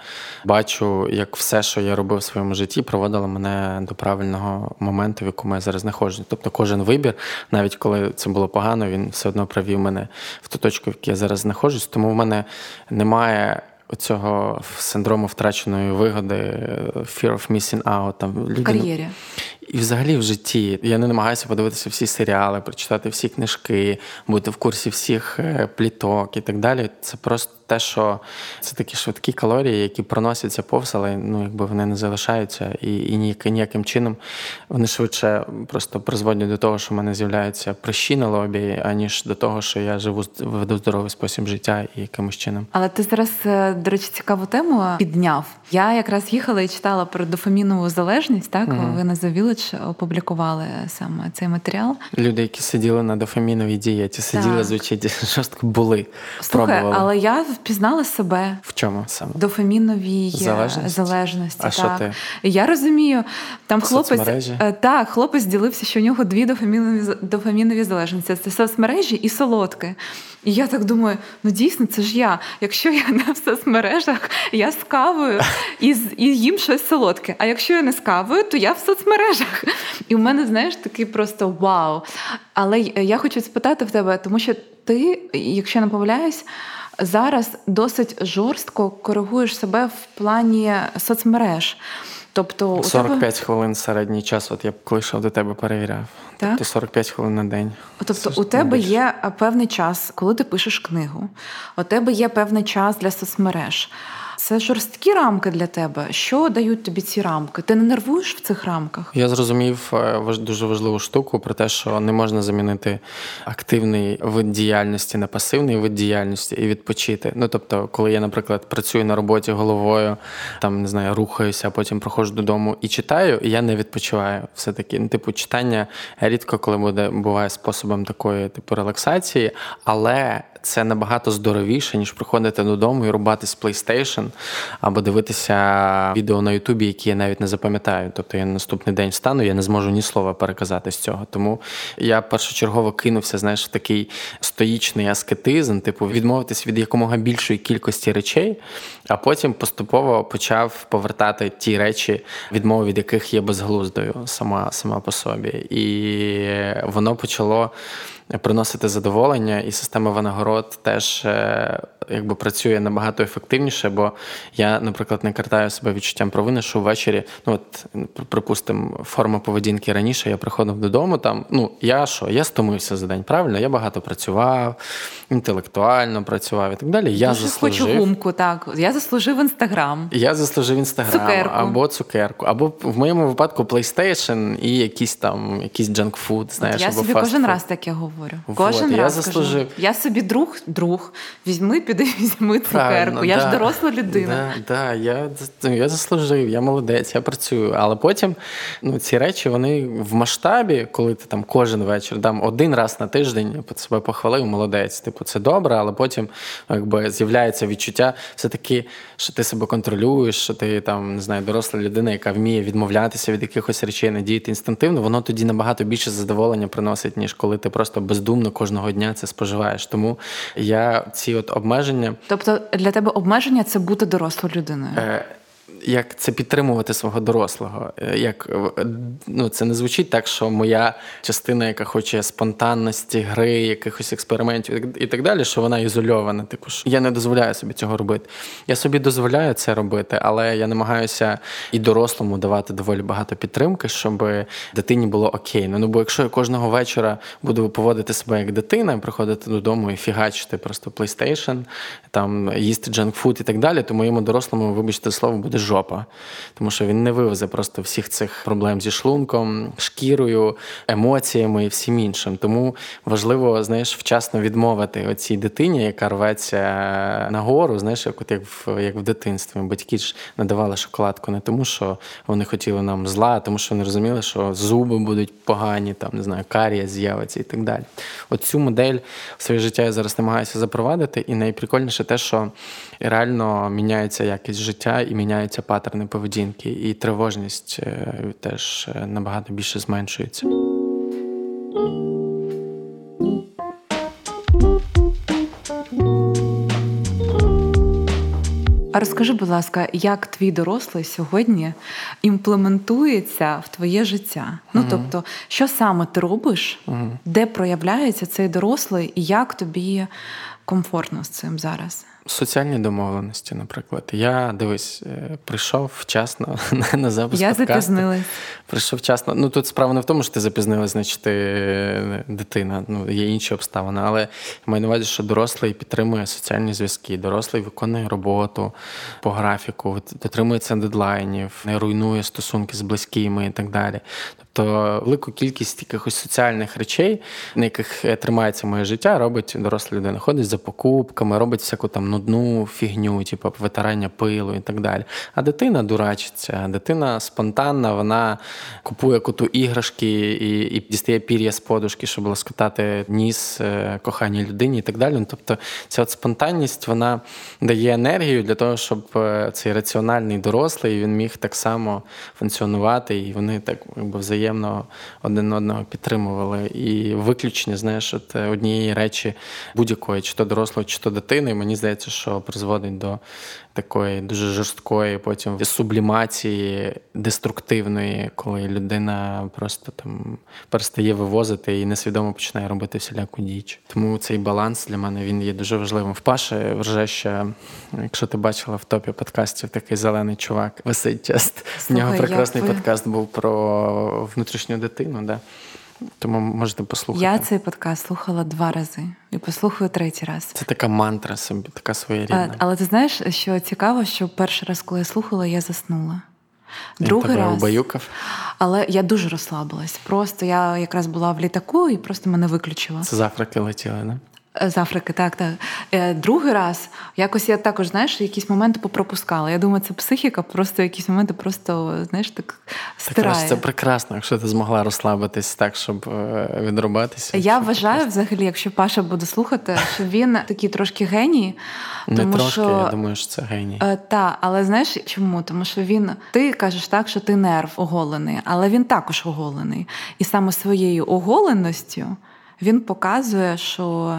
бачу, як все, що я робив в своєму житті, проводило мене до правильного моменту, в якому я зараз знаходжусь. Тобто, кожен вибір, навіть коли це було погано, він все одно привів мене в ту точку, в якій я зараз знаходжусь. Тому в мене немає. Оцього синдрому втраченої вигоди, fear of missing out. Там, в кар'єрі. І взагалі в житті я не намагаюся подивитися всі серіали, прочитати всі книжки, бути в курсі всіх е, пліток і так далі. Це просто те, що це такі швидкі калорії, які проносяться повз, але ну, якби вони не залишаються, і і ніяк, ніяким чином вони швидше просто призводять до того, що в мене з'являються прищі на лобі, аніж до того, що я живу веду здоровий спосіб життя і якимось чином. Але ти зараз, е, до речі, цікаву тему підняв. Я якраз їхала і читала про дофамінову залежність. Так угу. ви на The Village опублікували саме цей матеріал. Люди, які сиділи на дофаміновій дієті, сиділи звучить жорстко були. Слухай, пробували. але я впізнала себе в чому саме дофаміновій е, залежності. залежності. А що ти? Я розумію, там хлопець е, так, хлопець ділився, що у нього дві дофамінові дофамінові залежності: це соцмережі і солодке. І я так думаю, ну дійсно, це ж я. Якщо я в соцмережах, я з кавою і і їм щось солодке. А якщо я не з кавою, то я в соцмережах. І в мене, знаєш, такий просто вау. Але я хочу спитати в тебе, тому що ти, якщо не помиляюсь, зараз досить жорстко коригуєш себе в плані соцмереж. Тобто 45 тебе... хвилин середній час, от я б коли йшов до тебе перевіряв. Так? Тобто 45 хвилин на день. Тобто у тебе є певний час, коли ти пишеш книгу, у тебе є певний час для соцмереж. Це жорсткі рамки для тебе. Що дають тобі ці рамки? Ти не нервуєш в цих рамках? Я зрозумів е, дуже важливу штуку про те, що не можна замінити активний вид діяльності на пасивний вид діяльності і відпочити. Ну тобто, коли я, наприклад, працюю на роботі головою, там не знаю, рухаюся, а потім проходжу додому і читаю, і я не відпочиваю. Все таки, ну, типу, читання рідко коли буде буває способом такої типу релаксації, але це набагато здоровіше, ніж приходити додому і рубатись PlayStation або дивитися відео на Ютубі, які я навіть не запам'ятаю. Тобто я наступний день встану, я не зможу ні слова переказати з цього. Тому я першочергово кинувся, знаєш, в такий стоїчний аскетизм, типу, відмовитись від якомога більшої кількості речей, а потім поступово почав повертати ті речі, відмови від яких є безглуздою сама, сама по собі. І воно почало приносити задоволення, і система винагород теж е, якби працює набагато ефективніше, бо я, наприклад, не картаю себе відчуттям провини, що ввечері, ну от припустимо, форма поведінки раніше я приходив додому. Там ну я що, я стомився за день, правильно? Я багато працював, інтелектуально працював і так далі. Я Дуже заслужив. хочу гумку, так я заслужив інстаграм. Я заслужив інстаграм цукерку. або цукерку, або в моєму випадку PlayStation і якийсь там якийсь джанкфуд. Знаєш, я або собі кожен раз таке говорю. Кожен вот, раз я заслужив. Кажу, я собі друг, друг, візьми піди візьми цукерку. Я да, ж доросла людина. Да, да, Я я заслужив, я молодець, я працюю. Але потім ну, ці речі вони в масштабі, коли ти там кожен вечір там один раз на тиждень я себе похвалив, молодець. Типу, це добре, але потім якби з'являється відчуття все-таки, що ти себе контролюєш, що ти там не знаю, доросла людина, яка вміє відмовлятися від якихось речей, надіяти інстинктивно, воно тоді набагато більше задоволення приносить, ніж коли ти просто бездумно кожного дня це споживаєш. Тому я ці от обмеження. Тобто для тебе обмеження це бути дорослою людиною. Е, як це підтримувати свого дорослого. Е, як е, ну, Це не звучить так, що моя частина, яка хоче спонтанності, гри, якихось експериментів і так далі, що вона ізольована. Типу, що я не дозволяю собі цього робити. Я собі дозволяю це робити, але я намагаюся і дорослому давати доволі багато підтримки, щоб дитині було окей. Ну, бо якщо я кожного вечора буду поводити себе як дитина, приходити додому і фігачити просто PlayStation, там їсти джанкфуд і так далі, то моєму дорослому, вибачте слово, буде жопа, тому що він не вивезе просто всіх цих проблем зі шлунком, шкірою, емоціями і всім іншим. Тому важливо, знаєш, вчасно відмовити оцій дитині, яка рветься нагору, знаєш, як от як в як в дитинстві. Батьки ж надавали шоколадку не тому, що вони хотіли нам зла, а тому що вони розуміли, що зуби будуть погані, там не знаю, карія з'явиться і так далі. От цю модель в своє життя я зараз намагаюся запровадити, і найприкольніше те, що реально міняється якість життя і міняються патерни поведінки, і тривожність е, теж е, набагато більше зменшується. А розкажи, будь ласка, як твій дорослий сьогодні імплементується в твоє життя? Ну угу. тобто, що саме ти робиш, угу. де проявляється цей дорослий, і як тобі комфортно з цим зараз? Соціальні домовленості, наприклад. Я дивись, е, прийшов вчасно на запуск Я запізнилась. Прийшов вчасно. Ну тут справа не в тому, що ти запізнилась, значить ти е, дитина. Ну, є інші обставини. Але я маю на увазі, що дорослий підтримує соціальні зв'язки, дорослий виконує роботу по графіку, дотримується дедлайнів, не руйнує стосунки з близькими і так далі. Тобто велику кількість якихось соціальних речей, на яких е, тримається моє життя, робить доросла людина. Ходить за покупками, робить всяку там нудну фігню, типу витирання пилу і так далі. А дитина дурачиться, дитина спонтанна, вона купує коту іграшки і і дістає пір'я з подушки, щоб лоскотати ніс е, коханій людині і так далі. Ну, тобто ця от спонтанність вона дає енергію для того, щоб е, цей раціональний дорослий він міг так само функціонувати, і вони так якби взаємно один одного підтримували. І виключення, знаєш, от е, однієї речі будь-якої, чи то дорослого, чи то дитини, мені здається здається, що призводить до такої дуже жорсткої потім сублімації деструктивної, коли людина просто там перестає вивозити і несвідомо починає робити всіляку діч. Тому цей баланс для мене він є дуже важливим. В Паші вже ще, якщо ти бачила в топі подкастів, такий зелений чувак висить часто. В нього прекрасний як подкаст був про внутрішню дитину. Да? Тому можете послухати. Я цей подкаст слухала два рази і послухаю третій раз. Це така мантра собі, така своєрідна. А, але ти знаєш, що цікаво, що перший раз, коли я слухала, я заснула. Другий раз. Убаюкав? Але я дуже розслабилась. Просто я якраз була в літаку і просто мене виключила. Це завтраки летіли, не? З Африки, так, так. Е, другий раз якось я також, знаєш, якісь моменти попропускала. Я думаю, це психіка, просто якісь моменти просто, знаєш, так стирає. Так, це прекрасно, якщо ти змогла розслабитись так, щоб е, відрубатися. Я вважаю, просто... взагалі, якщо Паша буде слухати, що він такий трошки геній. Не тому трошки, що... я думаю, що це геній. Е, так, але знаєш чому? Тому що він, ти кажеш так, що ти нерв оголений, але він також оголений. І саме своєю оголеністю він показує, що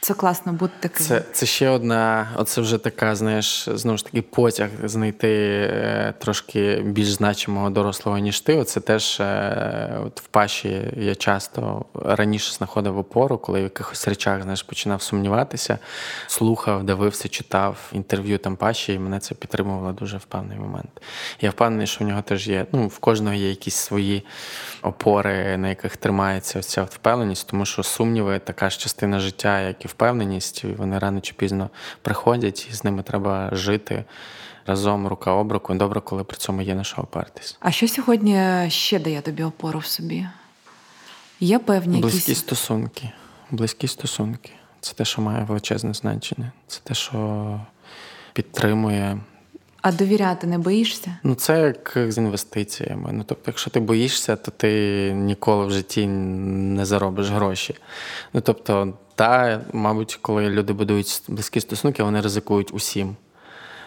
це класно бути таким. Це це ще одна, оце вже така, знаєш, знову ж таки, потяг знайти е, трошки більш значимого дорослого, ніж ти. Оце теж е, от в паші я часто раніше знаходив опору, коли в якихось речах знаєш, починав сумніватися, слухав, дивився, читав інтерв'ю там паші, і мене це підтримувало дуже в певний момент. Я впевнений, що в нього теж є. Ну, в кожного є якісь свої опори, на яких тримається ця впевненість, тому що сумніви така ж частина життя, як і впевненість, вони рано чи пізно приходять, і з ними треба жити разом, рука об руку. Добре, коли при цьому є на що опертись. А що сьогодні ще дає тобі опору в собі? Є певні близькі якісь... стосунки. Близькі стосунки. Це те, що має величезне значення. Це те, що підтримує. А довіряти не боїшся? Ну, це як з інвестиціями. Ну, тобто, якщо ти боїшся, то ти ніколи в житті не заробиш гроші. Ну, тобто, та, мабуть, коли люди будують близькі стосунки, вони ризикують усім,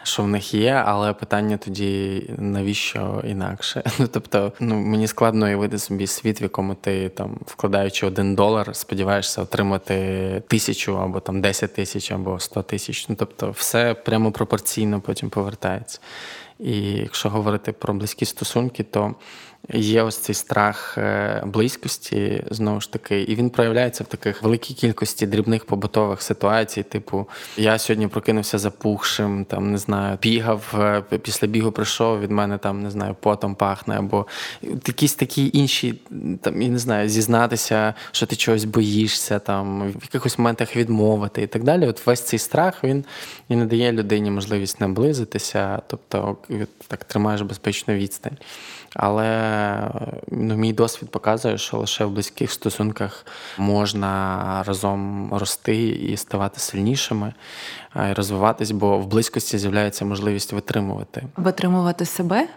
що в них є, але питання тоді навіщо інакше? Ну тобто, ну мені складно уявити собі світ, в якому ти там вкладаючи один долар, сподіваєшся отримати тисячу або там 10 тисяч, або 100 тисяч. Ну тобто, все прямо пропорційно потім повертається. І якщо говорити про близькі стосунки, то Є ось цей страх е, близькості, знову ж таки, і він проявляється в таких великій кількості дрібних побутових ситуацій. Типу, я сьогодні прокинувся запухшим, там не знаю, бігав е, після бігу прийшов від мене там не знаю, потом пахне, або якісь такі інші, там я не знаю, зізнатися, що ти чогось боїшся, там в якихось моментах відмовити і так далі. От весь цей страх він і не дає людині можливість наблизитися, тобто так тримаєш безпечну відстань. Але ну, мій досвід показує, що лише в близьких стосунках можна разом рости і ставати сильнішими, і розвиватись, бо в близькості з'являється можливість витримувати. Витримувати себе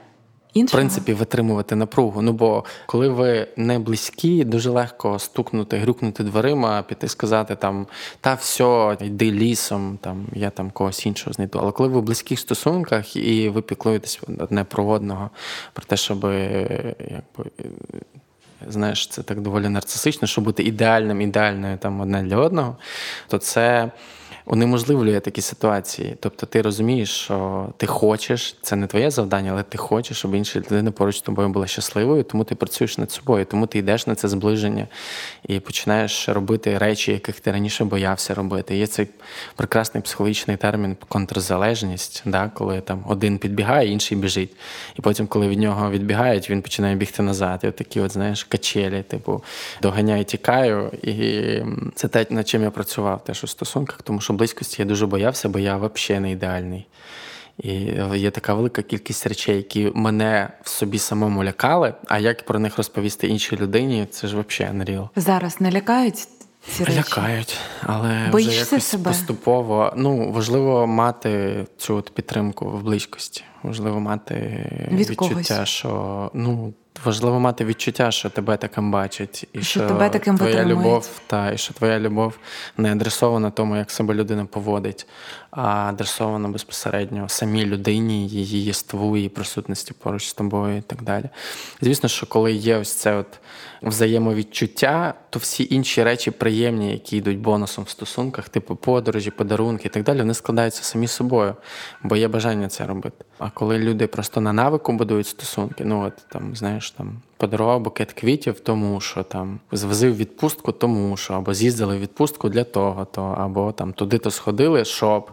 іншого? В принципі, витримувати напругу. Ну бо коли ви не близькі, дуже легко стукнути, грюкнути дверима, піти сказати там та все, йди лісом, там я там когось іншого знайду. Але коли ви в близьких стосунках і ви піклуєтесь одне про одного, про те, щоб якби. Знаєш, це так доволі нарцисично, щоб бути ідеальним, ідеальною там одне для одного, то це унеможливлює такі ситуації. Тобто ти розумієш, що ти хочеш, це не твоє завдання, але ти хочеш, щоб інша людина поруч з тобою була щасливою, тому ти працюєш над собою, тому ти йдеш на це зближення і починаєш робити речі, яких ти раніше боявся робити. Є цей прекрасний психологічний термін контрзалежність, да, коли там один підбігає, інший біжить. І потім, коли від нього відбігають, він починає бігти назад. І от такі, от, знаєш, качелі, типу, доганяю, тікаю. І це те, над чим я працював теж у стосунках, тому що близькості я дуже боявся, бо я взагалі не ідеальний. І є така велика кількість речей, які мене в собі самому лякали. А як про них розповісти іншій людині, це ж взагалі unreal. Зараз не лякають ці речі? Лякають, але Боїшся вже якось себе? поступово. Ну важливо мати цю от підтримку в близькості. Важливо мати Від відчуття, когось. що ну важливо мати відчуття, що тебе таким бачать, і що, що тебе таким твоя витримують. любов, та і що твоя любов не адресована тому, як себе людина поводить, а адресована безпосередньо самій людині, її єству, її присутності поруч з тобою і так далі. Звісно, що коли є ось це от взаємовідчуття, то всі інші речі приємні, які йдуть бонусом в стосунках, типу подорожі, подарунки і так далі, вони складаються самі собою, бо є бажання це робити. А коли люди просто на навику будують стосунки, ну от там, знаєш, там подарував букет квітів, тому що там звозив відпустку, тому що або з'їздили в відпустку для того, то або там туди-то сходили, щоб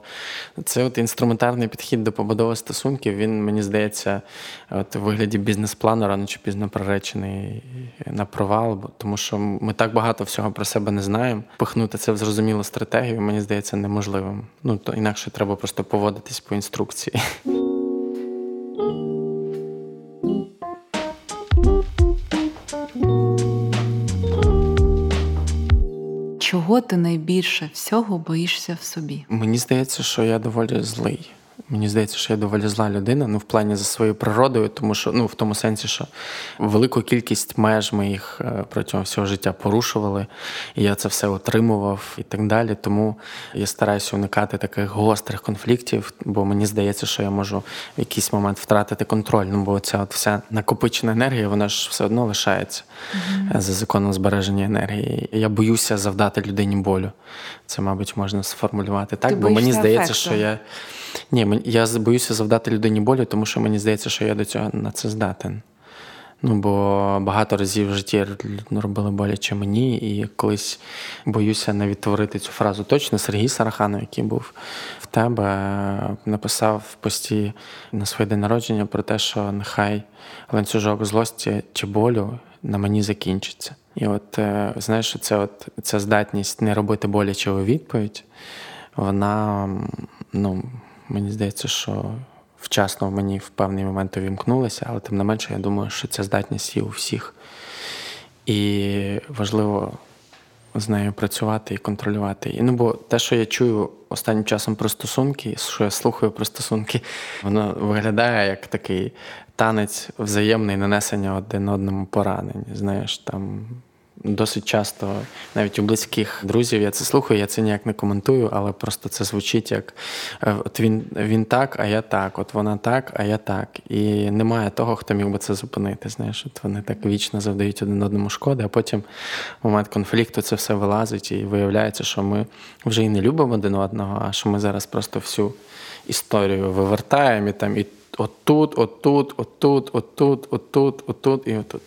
це от інструментарний підхід до побудови стосунків. Він мені здається, от у вигляді бізнес-плану рано чи пізно проречений на провал, тому що ми так багато всього про себе не знаємо. Пихнути це в зрозумілу стратегію, мені здається, неможливим. Ну то інакше треба просто поводитись по інструкції. Чого ти найбільше всього боїшся в собі? Мені здається, що я доволі злий. Мені здається, що я доволі зла людина, ну в плані за своєю природою, тому що ну в тому сенсі, що велику кількість меж моїх е, протягом всього життя порушували, і я це все отримував і так далі. Тому я стараюся уникати таких гострих конфліктів, бо мені здається, що я можу в якийсь момент втратити контроль. Ну бо ця от вся накопичена енергія, вона ж все одно лишається mm-hmm. за законом збереження енергії. Я боюся завдати людині болю. Це, мабуть, можна сформулювати так, Ти бо мені здається, ефекту. що я. Ні, я боюся завдати людині болю, тому що мені здається, що я до цього на це здатен. Ну, бо багато разів в житті робили боляче мені, і колись боюся не відтворити цю фразу. Точно Сергій Сараханов, який був в тебе, написав в пості на своє день народження про те, що нехай ланцюжок злості чи болю на мені закінчиться. І от е, знаєш, це от ця здатність не робити боляче у відповідь, вона ну. Мені здається, що вчасно в мені в певний момент увімкнулося, але тим не менше, я думаю, що ця здатність є у всіх. І важливо з нею працювати і контролювати. І ну, бо те, що я чую останнім часом про стосунки, що я слухаю про стосунки, воно виглядає як такий танець взаємний нанесення один одному поранень. Знаєш, там Досить часто, навіть у близьких друзів, я це слухаю, я це ніяк не коментую, але просто це звучить як е, от він він так, а я так, от вона так, а я так. І немає того, хто міг би це зупинити. Знаєш, от вони так вічно завдають один одному шкоди, а потім в момент конфлікту це все вилазить, і виявляється, що ми вже і не любимо один одного, а що ми зараз просто всю історію вивертаємо і там і отут, отут, отут, отут, отут, отут і отут.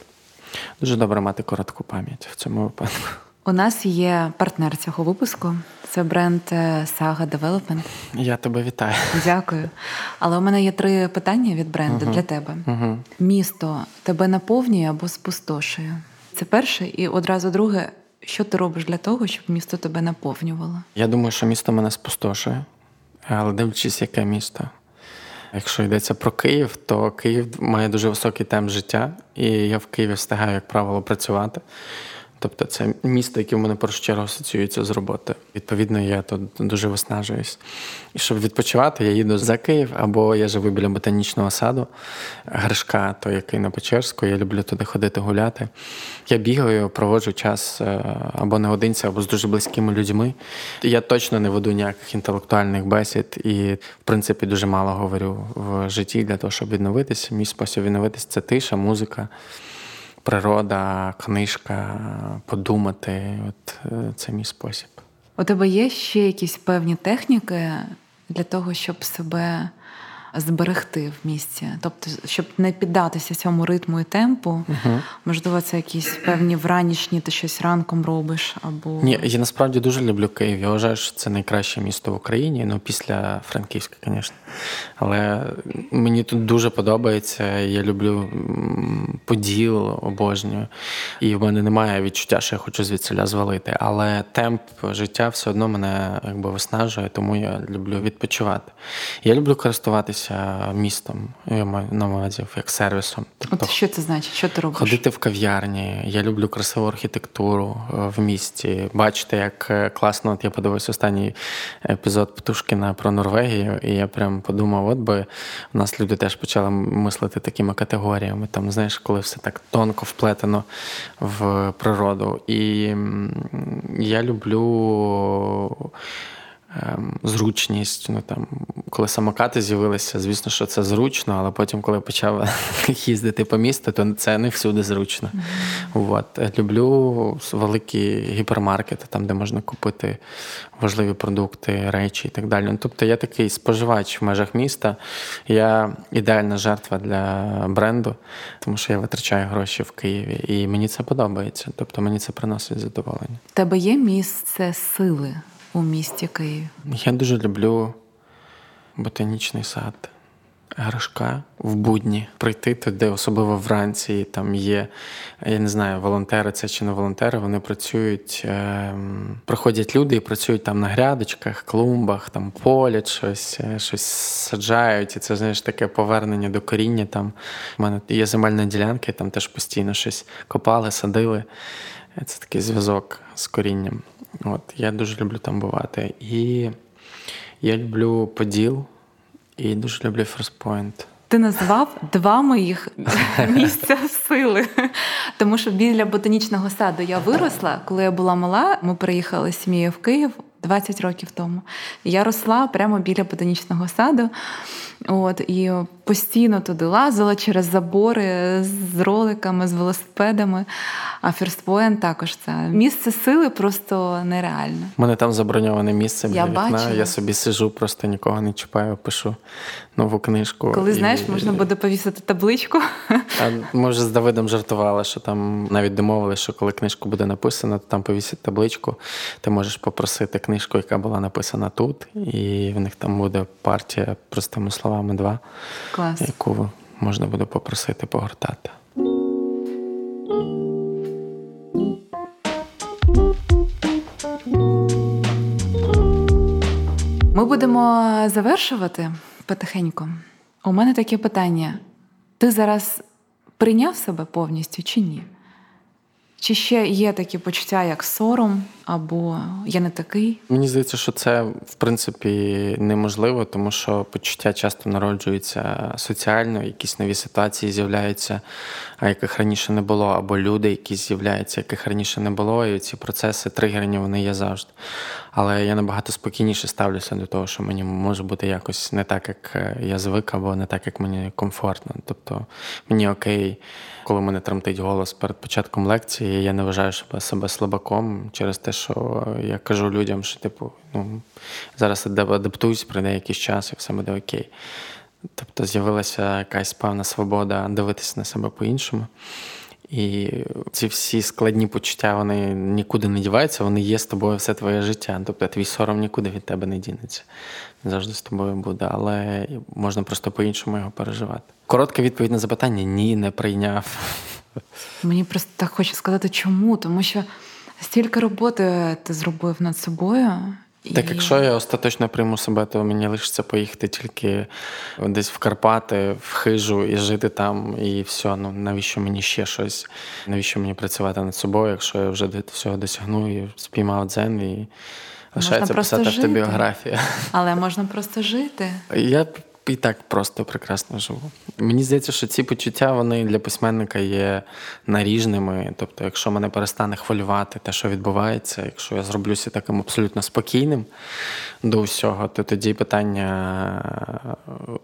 Дуже добре мати коротку пам'ять в цьому випадку. У нас є партнер цього випуску. Це бренд е, Saga Development. Я тебе вітаю. Дякую. Але у мене є три питання від бренду uh для тебе. uh Місто тебе наповнює або спустошує. Це перше, і одразу друге. Що ти робиш для того, щоб місто тебе наповнювало? Я думаю, що місто мене спустошує, але дивлячись, яке місто. Якщо йдеться про Київ, то Київ має дуже високий темп життя, і я в Києві встигаю, як правило, працювати. Тобто це місто, яке в мене першу чергу асоціюється з роботою. Відповідно, я тут дуже виснажуюсь. І щоб відпочивати, я їду за Київ, або я живу біля ботанічного саду, Гришка, той, який на Печерську. Я люблю туди ходити гуляти. Я бігаю, проводжу час е, або наодинці, або з дуже близькими людьми. Я точно не веду ніяких інтелектуальних бесід і, в принципі, дуже мало говорю в житті для того, щоб відновитися. Мій спосіб відновитися це тиша, музика природа, книжка, подумати. От е, це мій спосіб. У тебе є ще якісь певні техніки для того, щоб себе зберегти в місці, тобто, щоб не піддатися цьому ритму і темпу, угу. можливо, це якісь певні вранішні, ти щось ранком робиш або ні, я насправді дуже люблю Київ. Я вважаю, що це найкраще місто в Україні. Ну після Франківська, звісно. Але мені тут дуже подобається. Я люблю поділ, обожнюю. І в мене немає відчуття, що я хочу звідсиля звалити. Але темп життя все одно мене якби виснажує, тому я люблю відпочивати. Я люблю користуватися займатися містом, я маю на увазі як сервісом. Тобто, От що це значить? Що ти робиш? Ходити в кав'ярні. Я люблю красиву архітектуру е, в місті. Бачити, як е, класно. От я подивився останній епізод Птушкіна про Норвегію, і я прям подумав: от би у нас люди теж почали мислити такими категоріями. Там, знаєш, коли все так тонко вплетено в природу. І я люблю. Ем, зручність. Ну там, коли самокати з'явилися, звісно, що це зручно, але потім, коли почав їздити по місту, то це не всюди зручно. Mm-hmm. От. Люблю великі гіпермаркети, там, де можна купити важливі продукти, речі і так далі. Ну, тобто я такий споживач в межах міста. Я ідеальна жертва для бренду, тому що я витрачаю гроші в Києві, і мені це подобається. Тобто мені це приносить задоволення. Тебе є місце сили у місті Києві? Я дуже люблю ботанічний сад. Грашка в будні прийти туди, особливо вранці. Там є, я не знаю, волонтери це чи не волонтери. Вони працюють, е, приходять люди і працюють там на грядочках, клумбах, там полять щось, е, щось саджають. І це знаєш таке повернення до коріння. Там У мене є земельна ділянка, і там теж постійно щось копали, садили. Це такий зв'язок з корінням. От, Я дуже люблю там бувати. І я люблю Поділ і дуже люблю Ферспойнт. Ти назвав два моїх місця сили, тому що біля ботанічного саду я виросла. Коли я була мала, ми переїхали з сім'єю в Київ 20 років тому. Я росла прямо біля ботанічного саду. От, І постійно туди лазила через забори з роликами, з велосипедами. А Фірстпоєн також це місце сили просто нереальне. У мене там заброньоване місце біля я вікна. Бачила. Я собі сижу, просто нікого не чіпаю, пишу нову книжку. Коли і... знаєш, можна буде повісити табличку. А Ми вже з Давидом жартували, що там навіть домовилися, що коли книжка буде написана, то там повісять табличку. Ти можеш попросити книжку, яка була написана тут, і в них там буде партія простими словами два, Клас. яку можна буде попросити погортати. Ми будемо завершувати потихеньку. У мене таке питання: ти зараз прийняв себе повністю чи ні? Чи ще є такі почуття, як сором, або я не такий? Мені здається, що це в принципі неможливо, тому що почуття часто народжуються соціально, якісь нові ситуації з'являються, а яких раніше не було, або люди, які з'являються, яких раніше не було, і ці процеси тригерні вони є завжди. Але я набагато спокійніше ставлюся до того, що мені може бути якось не так, як е, я звик, або не так, як мені комфортно. Тобто мені окей, коли мене тремтить голос перед початком лекції, я не вважаю себе слабаком через те, що я кажу людям, що типу, ну зараз адаптуюсь, прийде якийсь час, і все буде окей. Тобто з'явилася якась певна свобода дивитися на себе по-іншому. І ці всі складні почуття вони нікуди не діваються, вони є з тобою все твоє життя. Тобто твій сором нікуди від тебе не дінеться. Завжди з тобою буде, але можна просто по-іншому його переживати. Коротка відповідь на запитання ні, не прийняв. Мені просто так хочеться сказати, чому, тому що стільки роботи ти зробив над собою. Так, якщо я остаточно прийму себе, то мені лишиться поїхати тільки десь в Карпати, в хижу і жити там, і все. Ну навіщо мені ще щось? Навіщо мені працювати над собою, якщо я вже всього досягну і спіймав дзен і лишається писати автобіографія. Але можна просто жити. Я і так просто прекрасно живу. Мені здається, що ці почуття вони для письменника є наріжними. Тобто, якщо мене перестане хвилювати те, що відбувається, якщо я зроблюся таким абсолютно спокійним до всього, то тоді питання,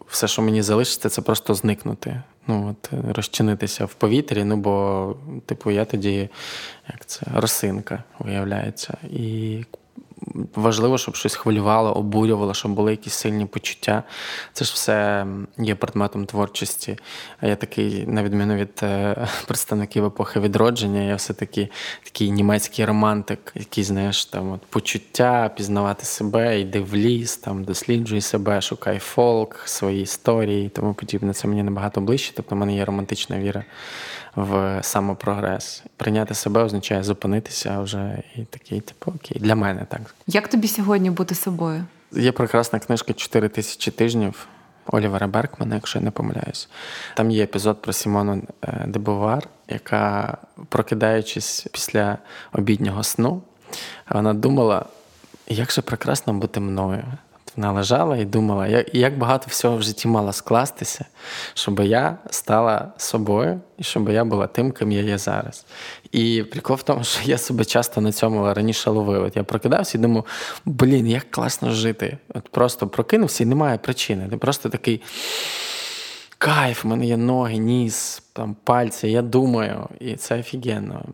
все, що мені залишиться, це просто зникнути. Ну от розчинитися в повітрі. Ну бо, типу, я тоді як це росинка виявляється. І важливо, щоб щось хвилювало, обурювало, щоб були якісь сильні почуття. Це ж все є предметом творчості. Я такий, на відміну від е, представників епохи відродження, я все-таки такий німецький романтик, який, знаєш, там от почуття, пізнавати себе, йди в ліс, там досліджуй себе, шукай фолк, свої історії і тому подібне. Це мені набагато ближче. Тобто в мене є романтична віра в самопрогрес. Прийняти себе означає зупинитися вже і такий, типу, окей, для мене так. Як тобі сьогодні бути собою? Є прекрасна книжка «4 тисячі тижнів Олівера Беркмана, якщо я не помиляюсь. Там є епізод про Сімону е, Дебувар, яка, прокидаючись після обіднього сну, вона думала, як же прекрасно бути мною. Вона лежала і думала, як багато всього в житті мало скластися, щоб я стала собою і щоб я була тим, ким я є зараз. І прикол в тому, що я себе часто на цьому раніше ловив. От Я прокидався і думав, блін, як класно жити. От Просто прокинувся і немає причини. Ти просто такий. Кайф, в мене є ноги, ніс, там, пальці, я думаю, і це офігенно.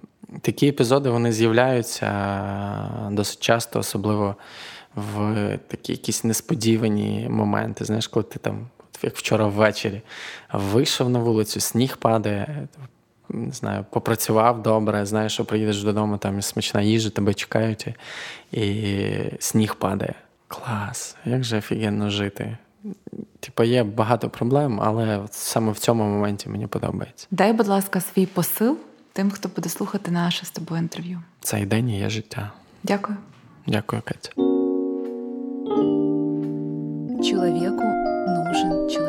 Такі епізоди вони з'являються досить часто, особливо в такі якісь несподівані моменти. Знаєш, коли ти там, як вчора ввечері, вийшов на вулицю, сніг падає, не знаю, попрацював добре, знаєш, що приїдеш додому, там і смачна їжа, тебе чекають, і сніг падає. Клас, як же офігенно жити. Типу, є багато проблем, але саме в цьому моменті мені подобається. Дай, будь ласка, свій посил тим, хто буде слухати наше з тобою інтерв'ю. Цей день є життя. Дякую. Дякую, Катя. Человеку нужен человек.